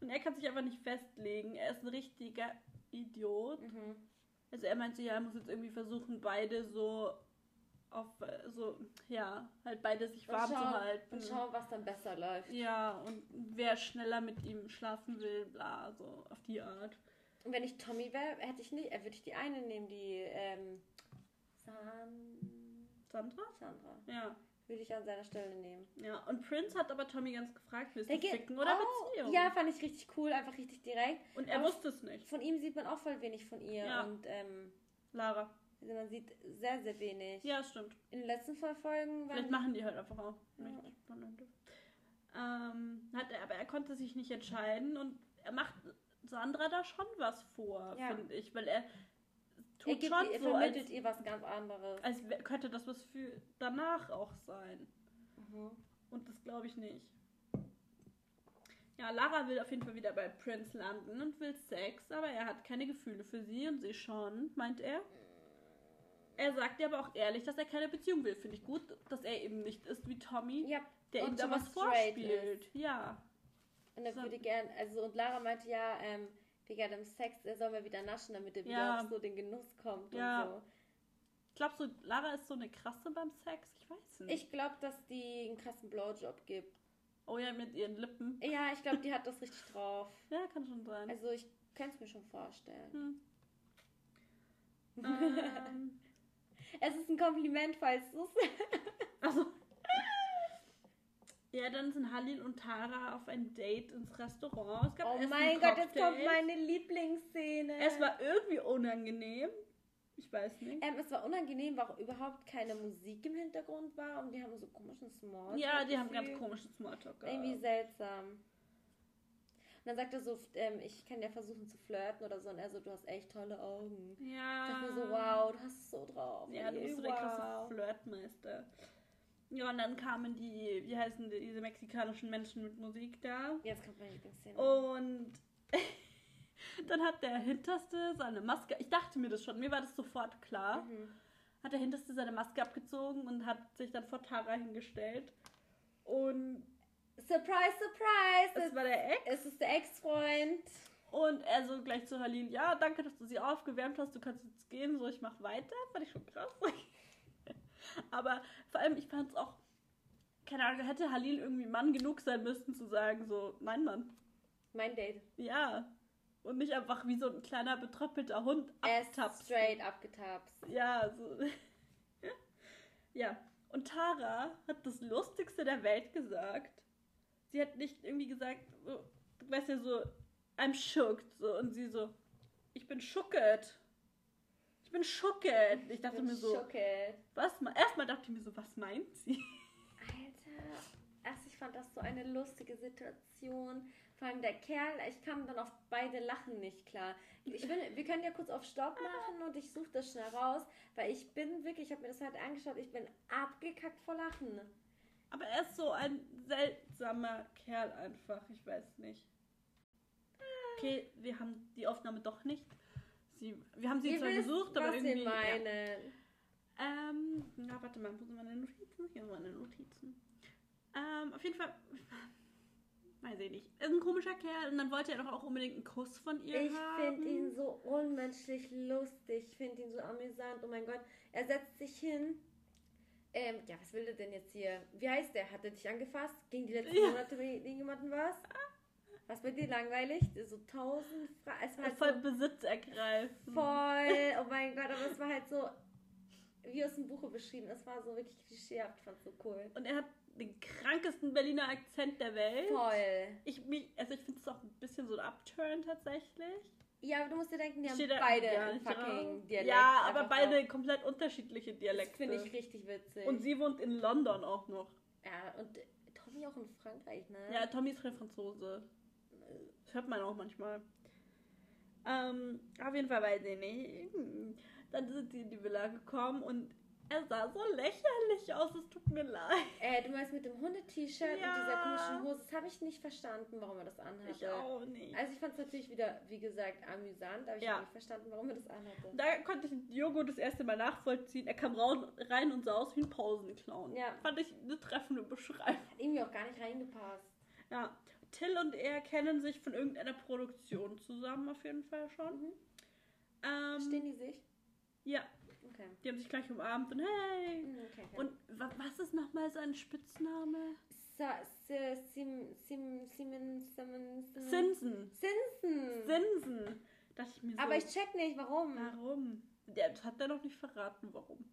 Und er kann sich einfach nicht festlegen. Er ist ein richtiger Idiot. Mhm. Also er meinte, ja, er muss jetzt irgendwie versuchen, beide so auf äh, so, ja, halt beide sich warm zu schauen- halten. Und schauen, was dann besser läuft. Ja, und wer schneller mit ihm schlafen will, bla, so auf die Art. Und wenn ich Tommy wäre, hätte ich nicht, äh, würde ich die eine nehmen, die ähm, San Sandra? Sandra. Ja. Würde ich an seiner Stelle nehmen. Ja, und Prince hat aber Tommy ganz gefragt, willst du ficken oder Oh, Beziehung? Ja, fand ich richtig cool, einfach richtig direkt. Und er aber- wusste es nicht. Von ihm sieht man auch voll wenig von ihr. Ja. Und ähm, Lara. Also man sieht sehr, sehr wenig. Ja, stimmt. In den letzten Folgen Vielleicht waren machen die halt einfach auch Ja. Ähm, hat er, aber er konnte sich nicht entscheiden und er macht Sandra da schon was vor, Ja. finde ich, weil er er, tut gibt, schon ihr so, als, vermittelt ihr was ganz anderes. als könnte das was für danach auch sein. Mhm. Und das glaube ich nicht. Ja, Lara will auf jeden Fall wieder bei Prince landen und will Sex, aber er hat keine Gefühle für sie und sie schon, meint er. Er sagt ihr aber auch ehrlich, dass er keine Beziehung will. Finde ich gut, dass er eben nicht ist wie Tommy, Ja, der und ihm da was vorspielt. Ja. und er So. würde gern, also und Lara meinte ja, ähm, wegen dem Sex, er soll mal wieder naschen, damit er wieder Ja. auf so den Genuss kommt Ja. und so. Glaubst du, Lara ist so eine krasse beim Sex? Ich weiß nicht. Ich glaube, dass die einen krassen Blowjob gibt. oh ja, mit ihren Lippen. Ja, ich glaube, die hat das richtig drauf. Ja, kann schon sein. Also ich könnte es mir schon vorstellen. Hm. ähm, Es ist ein Kompliment, falls du es. also. Ja, dann sind Halil und Tara auf ein Date ins Restaurant. Es gab Oh mein Gott, jetzt kommt meine Lieblingsszene. Es war irgendwie unangenehm. Ich weiß nicht. ähm, es war unangenehm, weil auch überhaupt keine Musik im Hintergrund war und die haben so komischen Smalltalk. ja, die haben ganz komischen Smalltalk Irgendwie seltsam. Dann sagt er so, ähm, ich kann ja versuchen zu flirten oder so. Und er so, du hast echt tolle Augen. Ich Ja. dachte mir so, wow, du hast es so drauf. Ja, du bist so der krasse Flirtmeister. Ja, und dann kamen die, wie heißen die, diese mexikanischen Menschen mit Musik da. Jetzt kommt meine Lieblingsszene. Und dann hat der Hinterste seine Maske, ich dachte mir das schon, mir war das sofort klar, Mhm. hat der Hinterste seine Maske abgezogen und hat sich dann vor Tara hingestellt. Und Surprise, surprise! es Es, war der Ex. es ist der Ex-Freund. Und er so gleich zu Halil, ja, danke, dass du sie aufgewärmt hast, du kannst jetzt gehen, so, ich mach weiter. Fand ich schon krass. Aber vor allem, ich fand es auch, keine Ahnung, hätte Halil irgendwie Mann genug sein müssen, zu sagen, so, nein, Mann, Mein Date. ja. Und nicht einfach wie so ein kleiner betröppelter Hund Er ist abtapst. straight abgetapst. Ja, so. ja. Und Tara hat das Lustigste der Welt gesagt. Sie hat nicht irgendwie gesagt, so, du weißt ja so, I'm shooked. So, und sie so, ich bin shooked. Ich bin shooked. Ich dachte bin mir so, schocked. was? Erstmal dachte ich mir so, was meint sie? Alter, erst ich fand das so eine lustige Situation. Vor allem der Kerl, ich kam dann auf beide Lachen nicht klar. Ich bin, wir können ja kurz auf Stopp machen und ich suche das schnell raus, weil ich bin wirklich, ich habe mir das halt angeschaut, ich bin abgekackt vor Lachen. Aber er ist so ein seltsamer Kerl einfach. Ich weiß nicht. Okay, wir haben die Aufnahme doch nicht. Sie, wir haben sie Ihr zwar wisst, gesucht, aber was irgendwie. wir Ja. meinen. Ähm, na, warte mal, wo sind meine Notizen? Hier sind meine Notizen. Ähm, auf jeden Fall, weiß ich nicht. Er ist ein komischer Kerl und dann wollte er doch auch unbedingt einen Kuss von ihr Ich haben. finde ihn so unmenschlich lustig. Ich finde ihn so amüsant. Oh mein Gott. Er setzt sich hin. Ähm, ja, was will er denn jetzt hier? Wie heißt der? Hat er dich angefasst? Ging die letzten Ja. Monate bei jemandem was? Was bei dir langweilig? So tausend Fragen. Es war halt voll so Besitz ergreifen. voll. Oh mein Gott, aber es war halt so wie aus dem Buche beschrieben. Es war so wirklich klischeehaft. Ich fand's so cool. Und er hat den krankesten Berliner Akzent der Welt. Voll. Ich, mich, also ich finde es auch ein bisschen so ein Upturn tatsächlich. Ja, aber du musst dir denken, die haben da beide einen nicht fucking drauf. Dialekt. Ja, aber einfach beide komplett unterschiedliche Das Dialekte. finde ich richtig witzig. Und sie wohnt in London auch noch. Ja, und Tommy auch in Frankreich, ne? Ja, Tommy ist kein Franzose. Das hört man auch manchmal. Ähm, auf jeden Fall weiß ich nicht. Dann sind sie in die Villa gekommen und er sah so lächerlich aus, es tut mir leid. Äh, du meinst mit dem Hunde-T-Shirt Ja. und dieser komischen Hose, das habe ich nicht verstanden, warum er das anhatte. Ich auch nicht. Also ich fand es natürlich wieder, wie gesagt, amüsant, aber ich Ja. habe nicht verstanden, warum er das anhatte. Da konnte ich Diogo das erste Mal nachvollziehen. Er kam rein und sah aus wie ein Pausenclown. Ja. Fand ich eine treffende Beschreibung. Hat irgendwie auch gar nicht reingepasst. Ja. Till und er kennen sich von irgendeiner Produktion zusammen, auf jeden Fall schon. Mhm. Ähm, Stehen die sich? Ja, Okay. die haben sich gleich umarmt und hey. Mhm, okay, okay. Und wa was ist nochmal sein Spitzname? Sa Sim Sim Simen Simen Sinsen. Sinsen. Sinsen. Dachte ich mir so. Aber ich check nicht, warum. Warum? Der, das hat er noch nicht verraten, warum.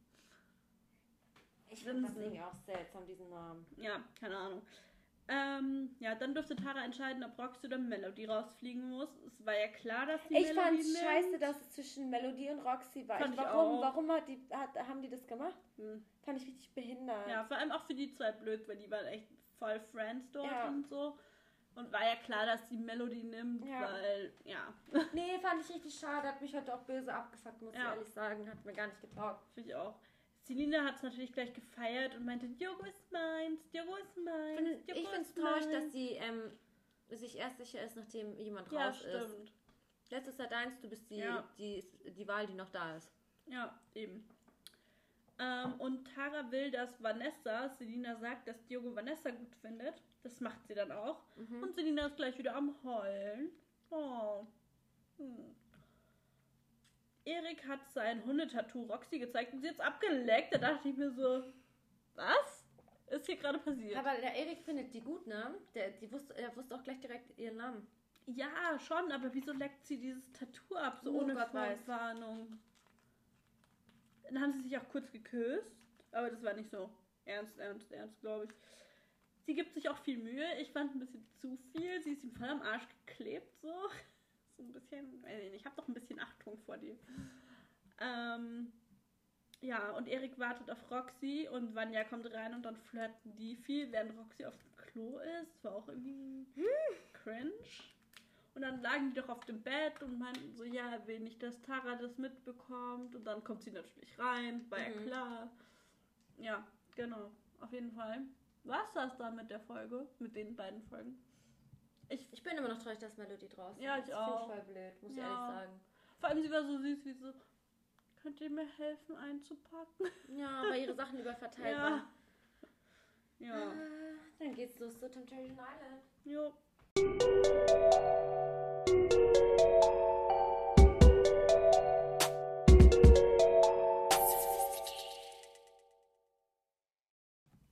Ich finde das irgendwie auch seltsam, diesen Namen. Ja, keine Ahnung. Ähm, ja, dann dürfte Tara entscheiden, ob Roxy oder Melody rausfliegen muss. Es war ja klar, dass sie Ich Melody fand nimmt. scheiße, dass es zwischen Melodie und Roxy war. Fand ich, ich warum auch. warum hat die, hat, haben die das gemacht? Hm. Fand ich richtig behindert. Ja, vor allem auch für die zwei blöd, weil die waren echt voll Friends dort Ja. und so. Und war ja klar, dass die Melody nimmt, Ja. weil, ja, Nee, fand ich richtig schade. Hat mich heute auch böse abgefuckt, muss Ja. ich ehrlich sagen. Hat mir gar nicht getaugt. finde ich auch. Selina hat es natürlich gleich gefeiert und meinte, Diogo ist meins, Diogo ist meins. Find, Diogo ich finde es ist traurig, dass sie ähm, sich erst sicher ist, nachdem jemand Ja, raus ist. stimmt. Letztes Jahr deins, du bist die, Ja. die, die Wahl, die noch da ist. Ja, eben. Ähm, und Tara will, dass Vanessa, Selina sagt, dass Diogo Vanessa gut findet. Das macht sie dann auch. Mhm. Und Selina ist gleich wieder am Heulen. Oh. Hm. Erik hat sein Hundetattoo Roxy gezeigt und sie hat es abgeleckt. Da dachte ich mir so, was ist hier gerade passiert? Aber der Erik findet die gut, ne? Der, die wusste, er wusste auch gleich direkt ihren Namen. Ja, schon, aber wieso leckt sie dieses Tattoo ab, so Nur ohne Gott weiß. Vorwarnung? Dann haben sie sich auch kurz geküsst, aber das war nicht so ernst, ernst, ernst, glaube ich. Sie gibt sich auch viel Mühe. Ich fand ein bisschen zu viel. Sie ist ihm voll am Arsch geklebt, so. So ein bisschen, ich habe doch ein bisschen Achtung vor dir. Ähm, ja, und Erik wartet auf Roxy und Vanya kommt rein und dann flirten die viel, während Roxy auf dem Klo ist. War auch irgendwie cringe. Und dann lagen die doch auf dem Bett und meinten so, ja, er will nicht, dass Tara das mitbekommt. Und dann kommt sie natürlich rein, war ja Mhm. klar. Ja, genau. auf jeden Fall. Was das dann mit der Folge? Mit den beiden Folgen? Ich, ich bin immer noch traurig, dass Melody draußen Ja, ist. ich Das auch. ich voll blöd, muss ich Ja. ehrlich sagen. Vor allem, sie war so süß, wie so. Könnt ihr mir helfen einzupacken? Ja, weil ihre Sachen überall verteilt Ja. waren. Ja. Äh, Dann geht's los zu Temptation Island. Jo.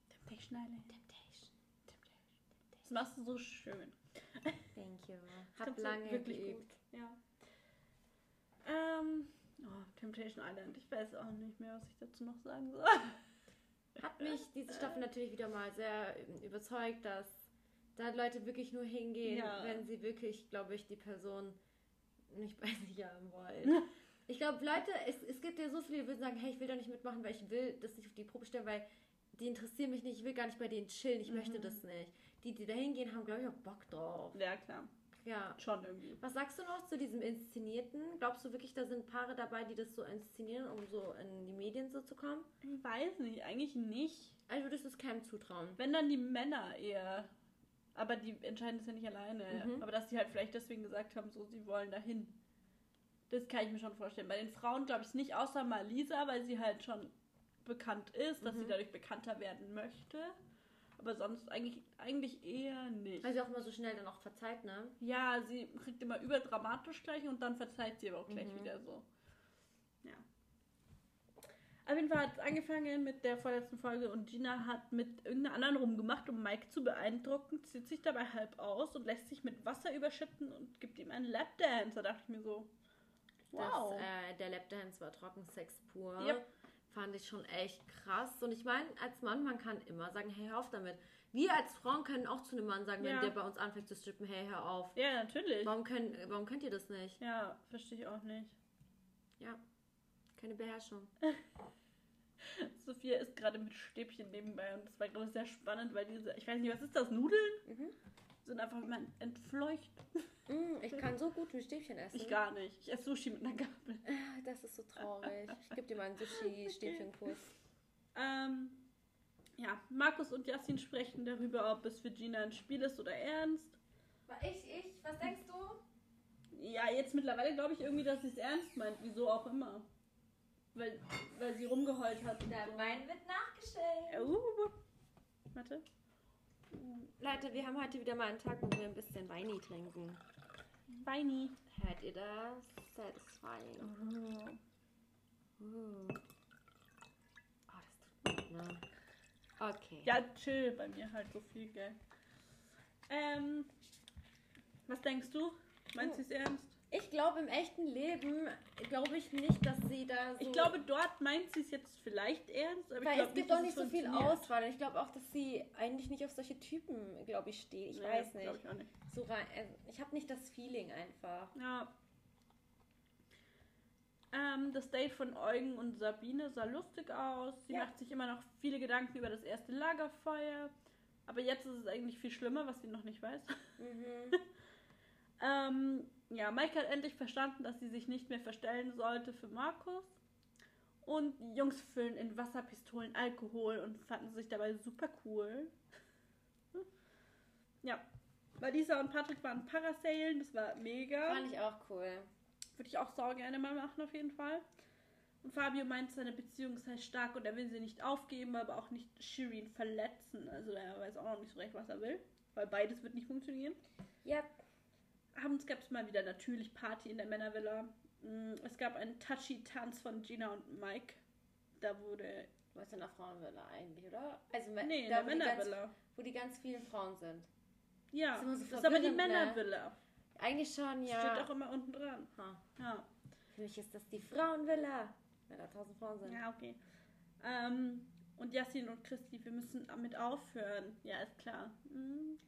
Temptation Island. Temptation. Machst du so schön. Thank you. Hab du lange wirklich geübt. gut. Ja. Ähm. Oh, Temptation Island. Ich weiß auch nicht mehr, was ich dazu noch sagen soll. Hat mich diese Staffel natürlich wieder mal sehr überzeugt, dass da Leute wirklich nur hingehen, Ja. wenn sie wirklich, glaube ich, die Person nicht bei sich haben wollen. Ich glaube, Leute, es, es gibt ja so viele, die würden sagen, hey, ich will da nicht mitmachen, weil ich will das nicht auf die Probe stellen, weil die interessieren mich nicht, ich will gar nicht bei denen chillen, ich möchte Mhm. das nicht. Die, die da hingehen, haben, glaube ich, auch Bock drauf. Ja, klar. Ja. Schon irgendwie. Was sagst du noch zu diesem Inszenierten? Glaubst du wirklich, da sind Paare dabei, die das so inszenieren, um so in die Medien so zu kommen? Ich weiß nicht, eigentlich nicht. Also würdest du es keinem zutrauen? Wenn dann die Männer eher. Aber die entscheiden es ja nicht alleine. Mhm. Aber dass sie halt vielleicht deswegen gesagt haben, so, sie wollen dahin. Das kann ich mir schon vorstellen. Bei den Frauen glaube ich es nicht, außer mal Lisa, weil sie halt schon bekannt ist, dass Mhm. sie dadurch bekannter werden möchte. Aber sonst eigentlich, eigentlich eher nicht. Weil sie auch immer so schnell dann auch verzeiht, ne? Ja, sie kriegt immer überdramatisch gleich und dann verzeiht sie aber auch gleich Mhm. wieder so. Ja. Auf jeden Fall hat es angefangen mit der vorletzten Folge und Gina hat mit irgendeiner anderen rumgemacht, um Mike zu beeindrucken, zieht sich dabei halb aus und lässt sich mit Wasser überschütten und gibt ihm einen Lapdance. Da dachte ich mir so, wow. Das, äh, der Lapdance war Trockensex pur. Yep. Fand ich schon echt krass. Und ich meine, als Mann, man kann immer sagen, hey, hör auf damit. Wir als Frauen können auch zu einem Mann sagen, wenn Ja. der bei uns anfängt zu strippen, hey, hör auf. ja, natürlich. Warum, können, warum könnt ihr das nicht? Ja, verstehe ich auch nicht. Ja. Keine Beherrschung. Sophia ist gerade mit Stäbchen nebenbei und das war gerade sehr spannend, weil diese, ich weiß nicht, was ist das, Nudeln? Mhm. Sind einfach immer entfleucht. Mm, ich kann so gut mit Stäbchen essen. Ich gar nicht. Ich esse Sushi mit einer Gabel. Ah, Das ist so traurig. Ich gebe dir mal einen Sushi-Stäbchenkurs. Ähm, ja, Markus und Yassin sprechen darüber, ob es für Gina ein Spiel ist oder ernst. Ich, ich, was denkst du? Ja, jetzt mittlerweile glaube ich irgendwie, dass sie es ernst meint. Wieso auch immer. Weil, weil sie rumgeheult hat. Der so. Wein wird nachgeschenkt. Uh, warte. Leute, wir haben heute wieder mal einen Tag, wo wir ein bisschen Weini trinken. Weini. Hört ihr das? Satisfying. Oh. Oh, das tut gut, ne? Okay. Ja, chill bei mir halt so viel, gell. Ähm, was denkst du? Meinst du es ernst? Ich glaube, im echten Leben glaube ich nicht, dass sie da so... Ich glaube, dort meint sie es jetzt vielleicht ernst, aber ich weil glaube es gibt nicht, doch nicht so viel. Auswahl. Ich glaube auch, dass sie eigentlich nicht auf solche Typen, glaube ich, steht. Ich Nee, weiß nicht. glaub Ich nicht. So rein, also ich habe nicht das Feeling einfach. Ja. Ähm, das Date von Eugen und Sabine sah lustig aus. Sie Ja. macht sich immer noch viele Gedanken über das erste Lagerfeuer. Aber jetzt ist es eigentlich viel schlimmer, was sie noch nicht weiß. Mhm. Ähm, ja, Mike hat endlich verstanden, dass sie sich nicht mehr verstellen sollte für Markus. Und die Jungs füllen in Wasserpistolen Alkohol und fanden sich dabei super cool. Ja, Malisa und Patrick waren Parasailen, das war mega. Fand ich auch cool. Würde ich auch sau gerne mal machen, auf jeden Fall. Und Fabio meint, seine Beziehung sei stark und er will sie nicht aufgeben, aber auch nicht Shirin verletzen. Also er weiß auch noch nicht so recht, was er will. Weil beides wird nicht funktionieren. Ja, Abends gab es mal wieder natürlich Party in der Männervilla. Mm, Es gab einen touchy Tanz von Gina und Mike. Da wurde. was in der Frauenvilla eigentlich, oder? Also Nee, in da, der ganz, Männervilla. wo die ganz vielen Frauen sind. Ja, ist immer so das ist aber die ne? Männervilla. Eigentlich schon, Steht ja. auch immer unten dran. Ha. Ja. Für mich ist das die Frauenvilla. Weil da tausend Frauen sind. Ja, okay. Ähm, und Yassin und Christi, wir müssen damit aufhören. Ja, ist klar. Hm,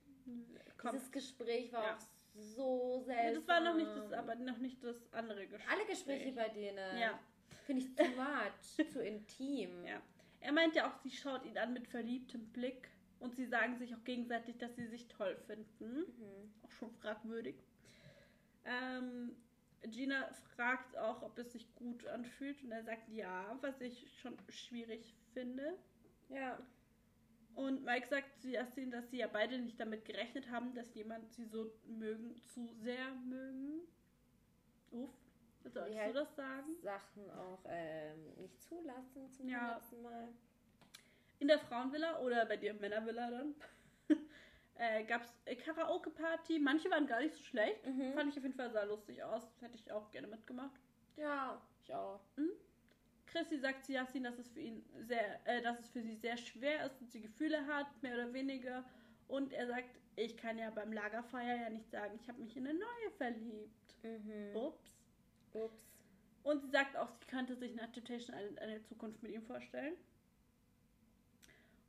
Komm. Dieses Gespräch war Ja. auch so seltsam. Das war noch nicht das, aber noch nicht das andere Gespräch. Alle Gespräche bei denen. Ja. Finde ich too much. zu intim. Ja. Er meint ja auch, sie schaut ihn an mit verliebtem Blick und sie sagen sich auch gegenseitig, dass sie sich toll finden. Mhm. Auch schon fragwürdig. Ähm, Gina fragt auch, ob es sich gut anfühlt und er sagt ja, was ich schon schwierig finde. Ja. Und Mike sagt zu Yassin, dass sie ja beide nicht damit gerechnet haben, dass jemand sie so mögen, zu sehr mögen. Uff, sollst Die du halt das sagen? Sachen auch ähm, nicht zulassen zum Ja. letzten Mal. In der Frauenvilla oder bei dir im Männervilla dann äh, gab es Karaoke-Party. Manche waren gar nicht so schlecht. Mhm. Fand ich auf jeden Fall sah lustig aus. Hätte ich auch gerne mitgemacht. Ja, ich auch. Chrissy sagt zu Yassin, dass es für ihn sehr, äh, dass es für sie sehr schwer ist und sie Gefühle hat, mehr oder weniger. Und er sagt, ich kann ja beim Lagerfeuer ja nicht sagen, ich habe mich in eine neue verliebt. Mhm. Ups. Ups. Und sie sagt auch, sie könnte sich nach Temptation Island eine Zukunft mit ihm vorstellen.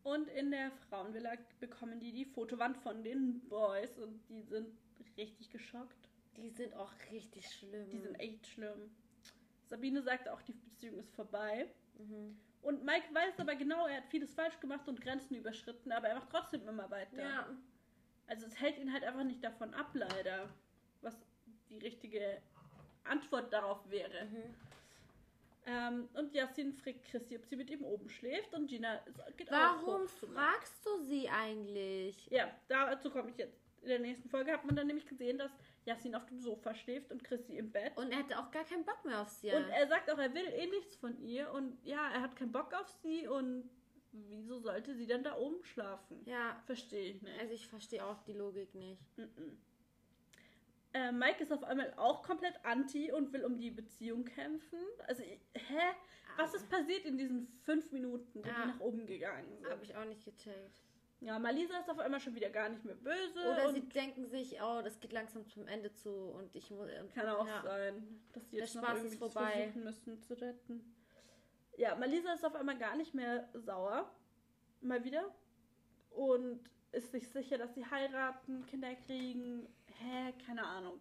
Und in der Frauenvilla bekommen die die Fotowand von den Boys und die sind richtig geschockt. Die sind auch richtig schlimm. Die sind echt schlimm. Sabine sagt auch, die Beziehung ist vorbei. Mhm. Und Mike weiß aber genau, er hat vieles falsch gemacht und Grenzen überschritten, aber er macht trotzdem immer weiter. Ja. Also es hält ihn halt einfach nicht davon ab, leider. Was die richtige Antwort darauf wäre. Mhm. Ähm, und Yassin fragt Christi, ob sie mit ihm oben schläft und Gina geht auch Warum hoch zu Mike. fragst du sie eigentlich? Ja, dazu komme ich jetzt. In der nächsten Folge hat man dann nämlich gesehen, dass Yassin auf dem Sofa schläft und Christi im Bett. Und er hatte auch gar keinen Bock mehr auf sie. Und er sagt auch, er will eh nichts von ihr und ja, er hat keinen Bock auf sie und wieso sollte sie dann da oben schlafen? ja, Verstehe ich nicht. also ich verstehe auch die Logik nicht. Mhm. Äh, Mike ist auf einmal auch komplett anti und will um die Beziehung kämpfen. Also, hä? Was ist passiert in diesen fünf Minuten, wo Ja. die nach oben gegangen sind? Habe ich auch nicht gecheckt. Ja, Malisa ist auf einmal schon wieder gar nicht mehr böse. Oder sie denken sich, oh, das geht langsam zum Ende zu und ich muss. kann auch ja. sein, dass die Der jetzt noch Spaß ist irgendwie das vorbei. versuchen müssen zu retten. Ja, Malisa ist auf einmal gar nicht mehr sauer. Mal wieder. Und ist sich sicher, dass sie heiraten, Kinder kriegen. Hä? Keine Ahnung,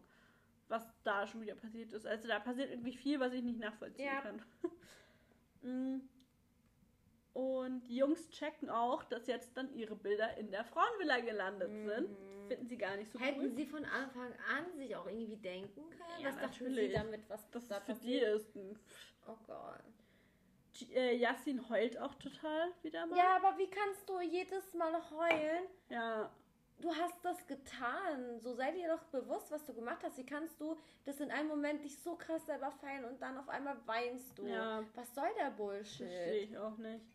was da schon wieder passiert ist. Also da passiert irgendwie viel, was ich nicht nachvollziehen Ja. kann. Und die Jungs checken auch, dass jetzt dann ihre Bilder in der Frauenvilla gelandet sind. Mhm. Finden sie gar nicht so Hätten cool. sie von Anfang an sich auch irgendwie denken können? Ja, was dachten natürlich. sie damit, was dass da für die ist. ein Oh Gott. Äh, Yassin heult auch total wieder mal. Ja, aber wie kannst du jedes Mal heulen? Ja, Du hast das getan. So sei dir doch bewusst, was du gemacht hast. Wie kannst du das in einem Moment dich so krass selber feiern und dann auf einmal weinst du? Ja. Was soll der verstehe Bullshit? ich auch nicht.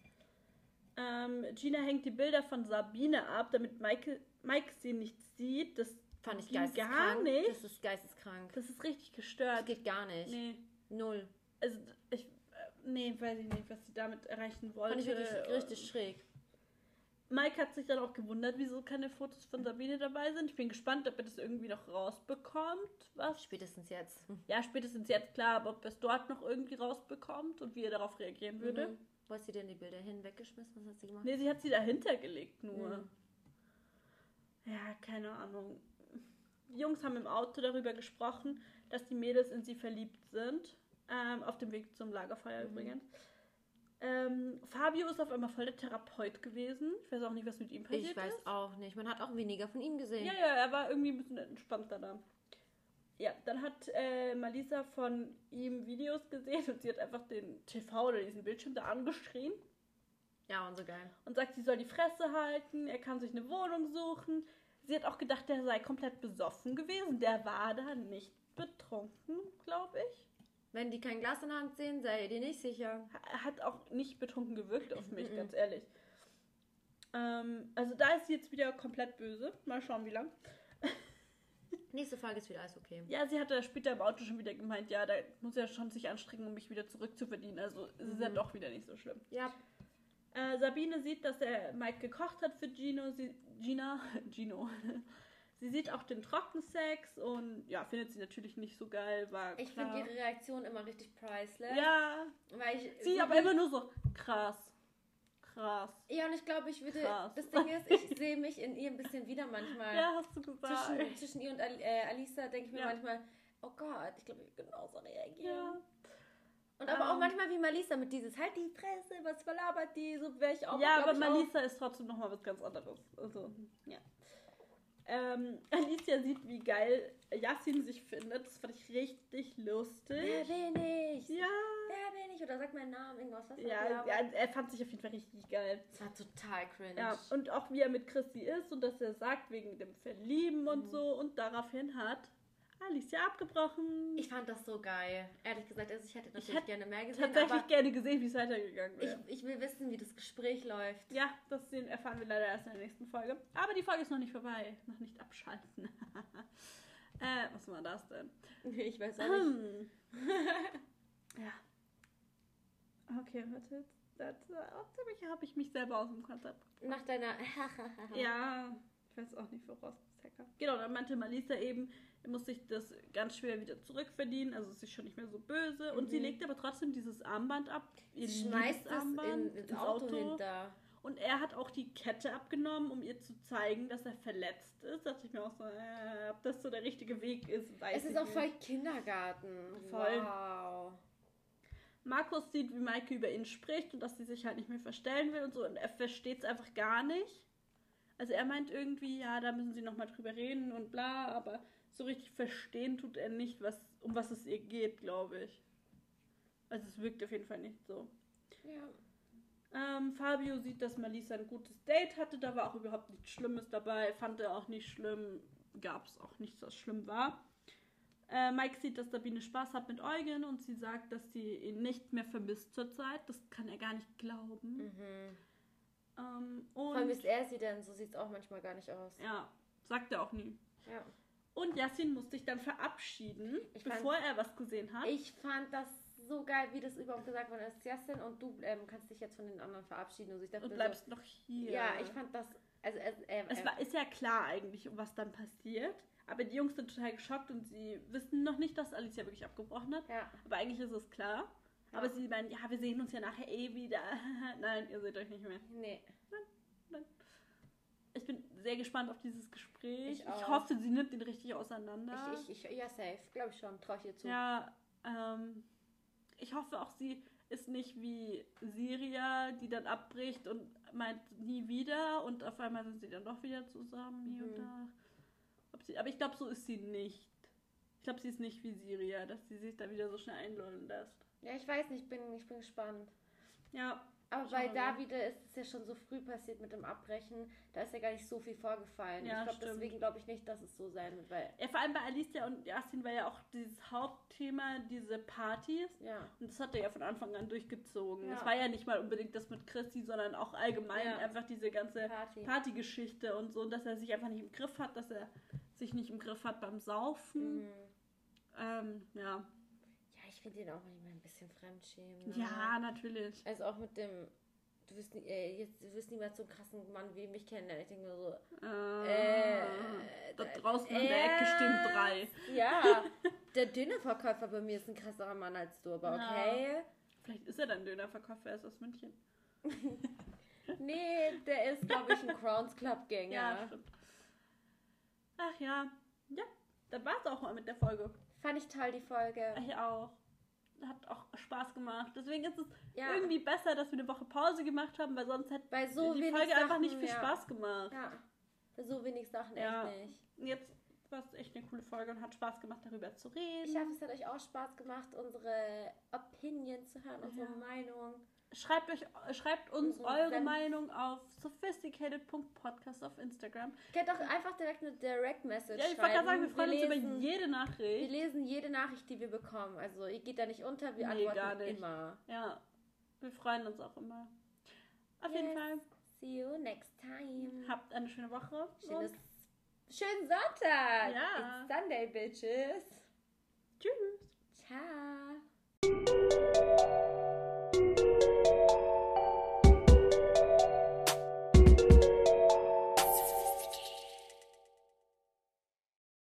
Ähm, Gina hängt die Bilder von Sabine ab, damit Mike, Mike sie nicht sieht. Das, Fand ich geisteskrank. gar nicht. Das ist geisteskrank. das ist richtig Das gestört. geht gar nicht. Nee, Null. also ich, äh, nee, weiß ich nicht, was sie damit erreichen wollte. Fand ich wirklich richtig schräg. Mike hat sich dann auch gewundert, wieso keine Fotos von Sabine dabei sind. Ich bin gespannt, ob er das irgendwie noch rausbekommt. Was? Spätestens jetzt. Ja, spätestens jetzt klar, aber ob er es dort noch irgendwie rausbekommt und wie er darauf reagieren würde. Mhm. Wo hat sie denn die Bilder hin? Weggeschmissen? Was hat sie gemacht? Nee, sie hat sie dahinter gelegt nur. Mhm. Ja, keine Ahnung. Die Jungs haben im Auto darüber gesprochen, dass die Mädels in sie verliebt sind. Ähm, auf dem Weg zum Lagerfeuer Mhm. übrigens. Ähm, Fabio ist auf einmal voll der Therapeut gewesen. Ich weiß auch nicht, was mit ihm passiert Ich weiß ist. auch nicht. Man hat auch weniger von ihm gesehen. Ja, ja, er war irgendwie ein bisschen entspannter da. Ja, dann hat äh, Malisa von ihm Videos gesehen und sie hat einfach den TV oder diesen Bildschirm da angeschrien Ja, und so geil. und sagt, sie soll die Fresse halten, er kann sich eine Wohnung suchen. Sie hat auch gedacht, der sei komplett besoffen gewesen. Der war da nicht betrunken, glaube ich. Wenn die kein Glas in der Hand sehen, sei dir nicht sicher. Er hat auch nicht betrunken gewirkt auf mich, Mhm. ganz ehrlich. Ähm, also da ist sie jetzt wieder komplett böse. Mal schauen, wie lang. Nächste Frage ist wieder alles okay. Ja, sie hatte später im Auto schon wieder gemeint, ja, da muss er schon sich anstrengen, um mich wieder zurückzuverdienen. Also es ist ja Mhm. doch wieder nicht so schlimm. Ja, Äh, Sabine sieht, dass er Mike gekocht hat für Gino. Sie, Gina, Gino. Sie sieht auch den Trockensex und ja, findet sie natürlich nicht so geil, war ich finde ihre Reaktion immer richtig priceless. Ja, Weil ich, sie aber immer nur so krass, krass. Ja, und ich glaube, ich würde. Krass. Das Ding ist, ich sehe mich in ihr ein bisschen wieder manchmal. Ja, hast du gesagt. zwischen, zwischen ihr und Ali, äh, Alisa denke ich mir Ja. manchmal, oh Gott, ich glaube, ich würde genauso reagieren. Ja. Und aber auch Ähm. manchmal wie Malisa mit dieses, halt die Fresse, was verlabert die, so wäre ich auch. ja, aber ich auch. Malisa ist trotzdem nochmal was ganz anderes. Also, ja. Ähm, Alicia sieht, wie geil Yassin sich findet. Das fand ich richtig lustig. Wer bin ich? Ja. Wer bin ich? Oder sag meinen Namen, irgendwas. Was Ja, ja, ja, er fand sich auf jeden Fall richtig geil. Das war total cringe. Ja, und auch wie er mit Chrissy ist und dass er sagt, wegen dem Verlieben und Mhm. so. Und daraufhin hat Alicia abgebrochen. Ich fand das so geil. Ehrlich gesagt, also ich hätte natürlich hätte gerne mehr gesehen, tatsächlich aber gerne gesehen, wie es weitergegangen ich, wäre. ich will wissen, wie das Gespräch läuft. Ja, das erfahren wir leider erst in der nächsten Folge. Aber die Folge ist noch nicht vorbei. Noch nicht abschalten. äh, was war das denn? Ich weiß auch nicht. Hm. ja. Okay, warte. Ziemlich habe ich mich selber aus dem Konzept Nach deiner. Ja, ich weiß auch nicht, woraus das herkam. Genau, dann meinte Malisa eben, er muss sich das ganz schwer wieder zurückverdienen, also ist sie schon nicht mehr so böse. Und sie Mhm. legt aber trotzdem dieses Armband ab, ihr Schmeißt Liebesarmband in, ins Auto, hinter. Und er hat auch die Kette abgenommen, um ihr zu zeigen, dass er verletzt ist. Da dachte ich mir auch so, äh, ob das so der richtige Weg ist, weiß Es ist auch nicht. voll Kindergarten. Voll. Wow. Markus sieht, wie Maike über ihn spricht und dass sie sich halt nicht mehr verstellen will und so. Und er versteht es einfach gar nicht. Also er meint irgendwie, ja, da müssen sie nochmal drüber reden und bla, aber so richtig verstehen tut er nicht, was, um was es ihr geht, glaube ich. Also es wirkt auf jeden Fall nicht so. Ja. Ähm, Fabio sieht, dass Malisa ein gutes Date hatte, da war auch überhaupt nichts Schlimmes dabei, fand er auch nicht schlimm, gab es auch nichts, was schlimm war. Äh, Mike sieht, dass Sabine Spaß hat mit Eugen und sie sagt, dass sie ihn nicht mehr vermisst zurzeit. Das kann er gar nicht glauben. Mhm. Ähm, ist er sie denn, so sieht es auch manchmal gar nicht aus. ja, sagt er auch nie. Ja. Und Yassin muss sich dann verabschieden, Ich fand- bevor er was gesehen hat. Ich fand das so geil, wie das überhaupt gesagt worden ist. Jasmin, und du ähm, kannst dich jetzt von den anderen verabschieden. Und ich dachte und bleibst noch hier. so, ja, ich fand das, also es, äh, Es äh, war, ist ja klar eigentlich, was dann passiert. Aber die Jungs sind total geschockt und sie wissen noch nicht, dass Alicia wirklich abgebrochen hat. ja, Aber eigentlich ist es klar. Ja. Aber sie meinen, ja, wir sehen uns ja nachher eh wieder. Nein, ihr seht euch nicht mehr. nee. Ich bin sehr gespannt auf dieses Gespräch. Ich auch. hoffe, sie nimmt ihn richtig auseinander. Ich, ich, ich, ja, safe, glaube ich schon, traue ich ihr zu. Ja, ähm, ich hoffe auch, sie ist nicht wie Siria, die dann abbricht und meint nie wieder und auf einmal sind sie dann doch wieder zusammen hier und Mhm. da. Sie, aber ich glaube, so ist sie nicht. Ich glaube, sie ist nicht wie Siria, dass sie sich da wieder so schnell einlullen lässt. Ja, ich weiß nicht, ich bin, ich bin gespannt. Ja, Aber bei. Davide ist es ja schon so früh passiert mit dem Abbrechen. Da ist ja gar nicht so viel vorgefallen. Ja, ich glaube, deswegen glaube ich nicht, dass es so sein wird, weil, ja, vor allem bei Alicia und Yasin war ja auch dieses Hauptthema, diese Partys. ja. Und das hat er ja von Anfang an durchgezogen. Ja. Es war ja nicht mal unbedingt das mit Christi, sondern auch allgemein Ja. einfach diese ganze Party. Partygeschichte und so, dass er sich einfach nicht im Griff hat, dass er sich nicht im Griff hat beim Saufen. Mhm. Ähm, ja. Ja, ich finde ihn auch manchmal ein bisschen fremdschämen. ne? Ja, natürlich. Also auch mit dem, du wirst, nie, äh, jetzt, du wirst niemals so einen krassen Mann wie mich kennenlernen. Ich denke mir so, Äh, äh, da da- draußen an der Ecke äh, drei. Ja, der Dönerverkäufer bei mir ist ein krasserer Mann als du, aber Ja. okay. Vielleicht ist er dann Dönerverkäufer, er ist aus München. Nee, der ist, glaube ich, ein Crowns Club Gänger. Ja, stimmt. Ach ja. Ja, dann war's auch mal mit der Folge. Fand ich toll, die Folge. Ich auch. Hat auch Spaß gemacht. Deswegen ist es Ja. irgendwie besser, dass wir eine Woche Pause gemacht haben, weil sonst hätte so die Folge Sachen, einfach nicht viel ja. Spaß gemacht. Ja, bei so wenig Sachen Ja. echt nicht. Jetzt war es echt eine coole Folge und hat Spaß gemacht, darüber zu reden. Ich hoffe, es hat euch auch Spaß gemacht, unsere Opinion zu hören, unsere. Meinung. Schreibt, euch, schreibt uns Unsere eure. Meinung auf sophisticated.podcast auf Instagram. Könnt doch einfach direkt eine Direct Message Ja, ich wollte gerade sagen, wir freuen uns über jede Wir Nachricht. lesen jede Nachricht, die wir bekommen. Also ihr geht da nicht unter, wir Nee, antworten immer. Ja, wir freuen uns auch immer. Auf jeden Yes. Fall, See you next time. habt eine schöne Woche. Schönes, schönen Sonntag. Ja. It's Sunday, bitches. tschüss. Ciao.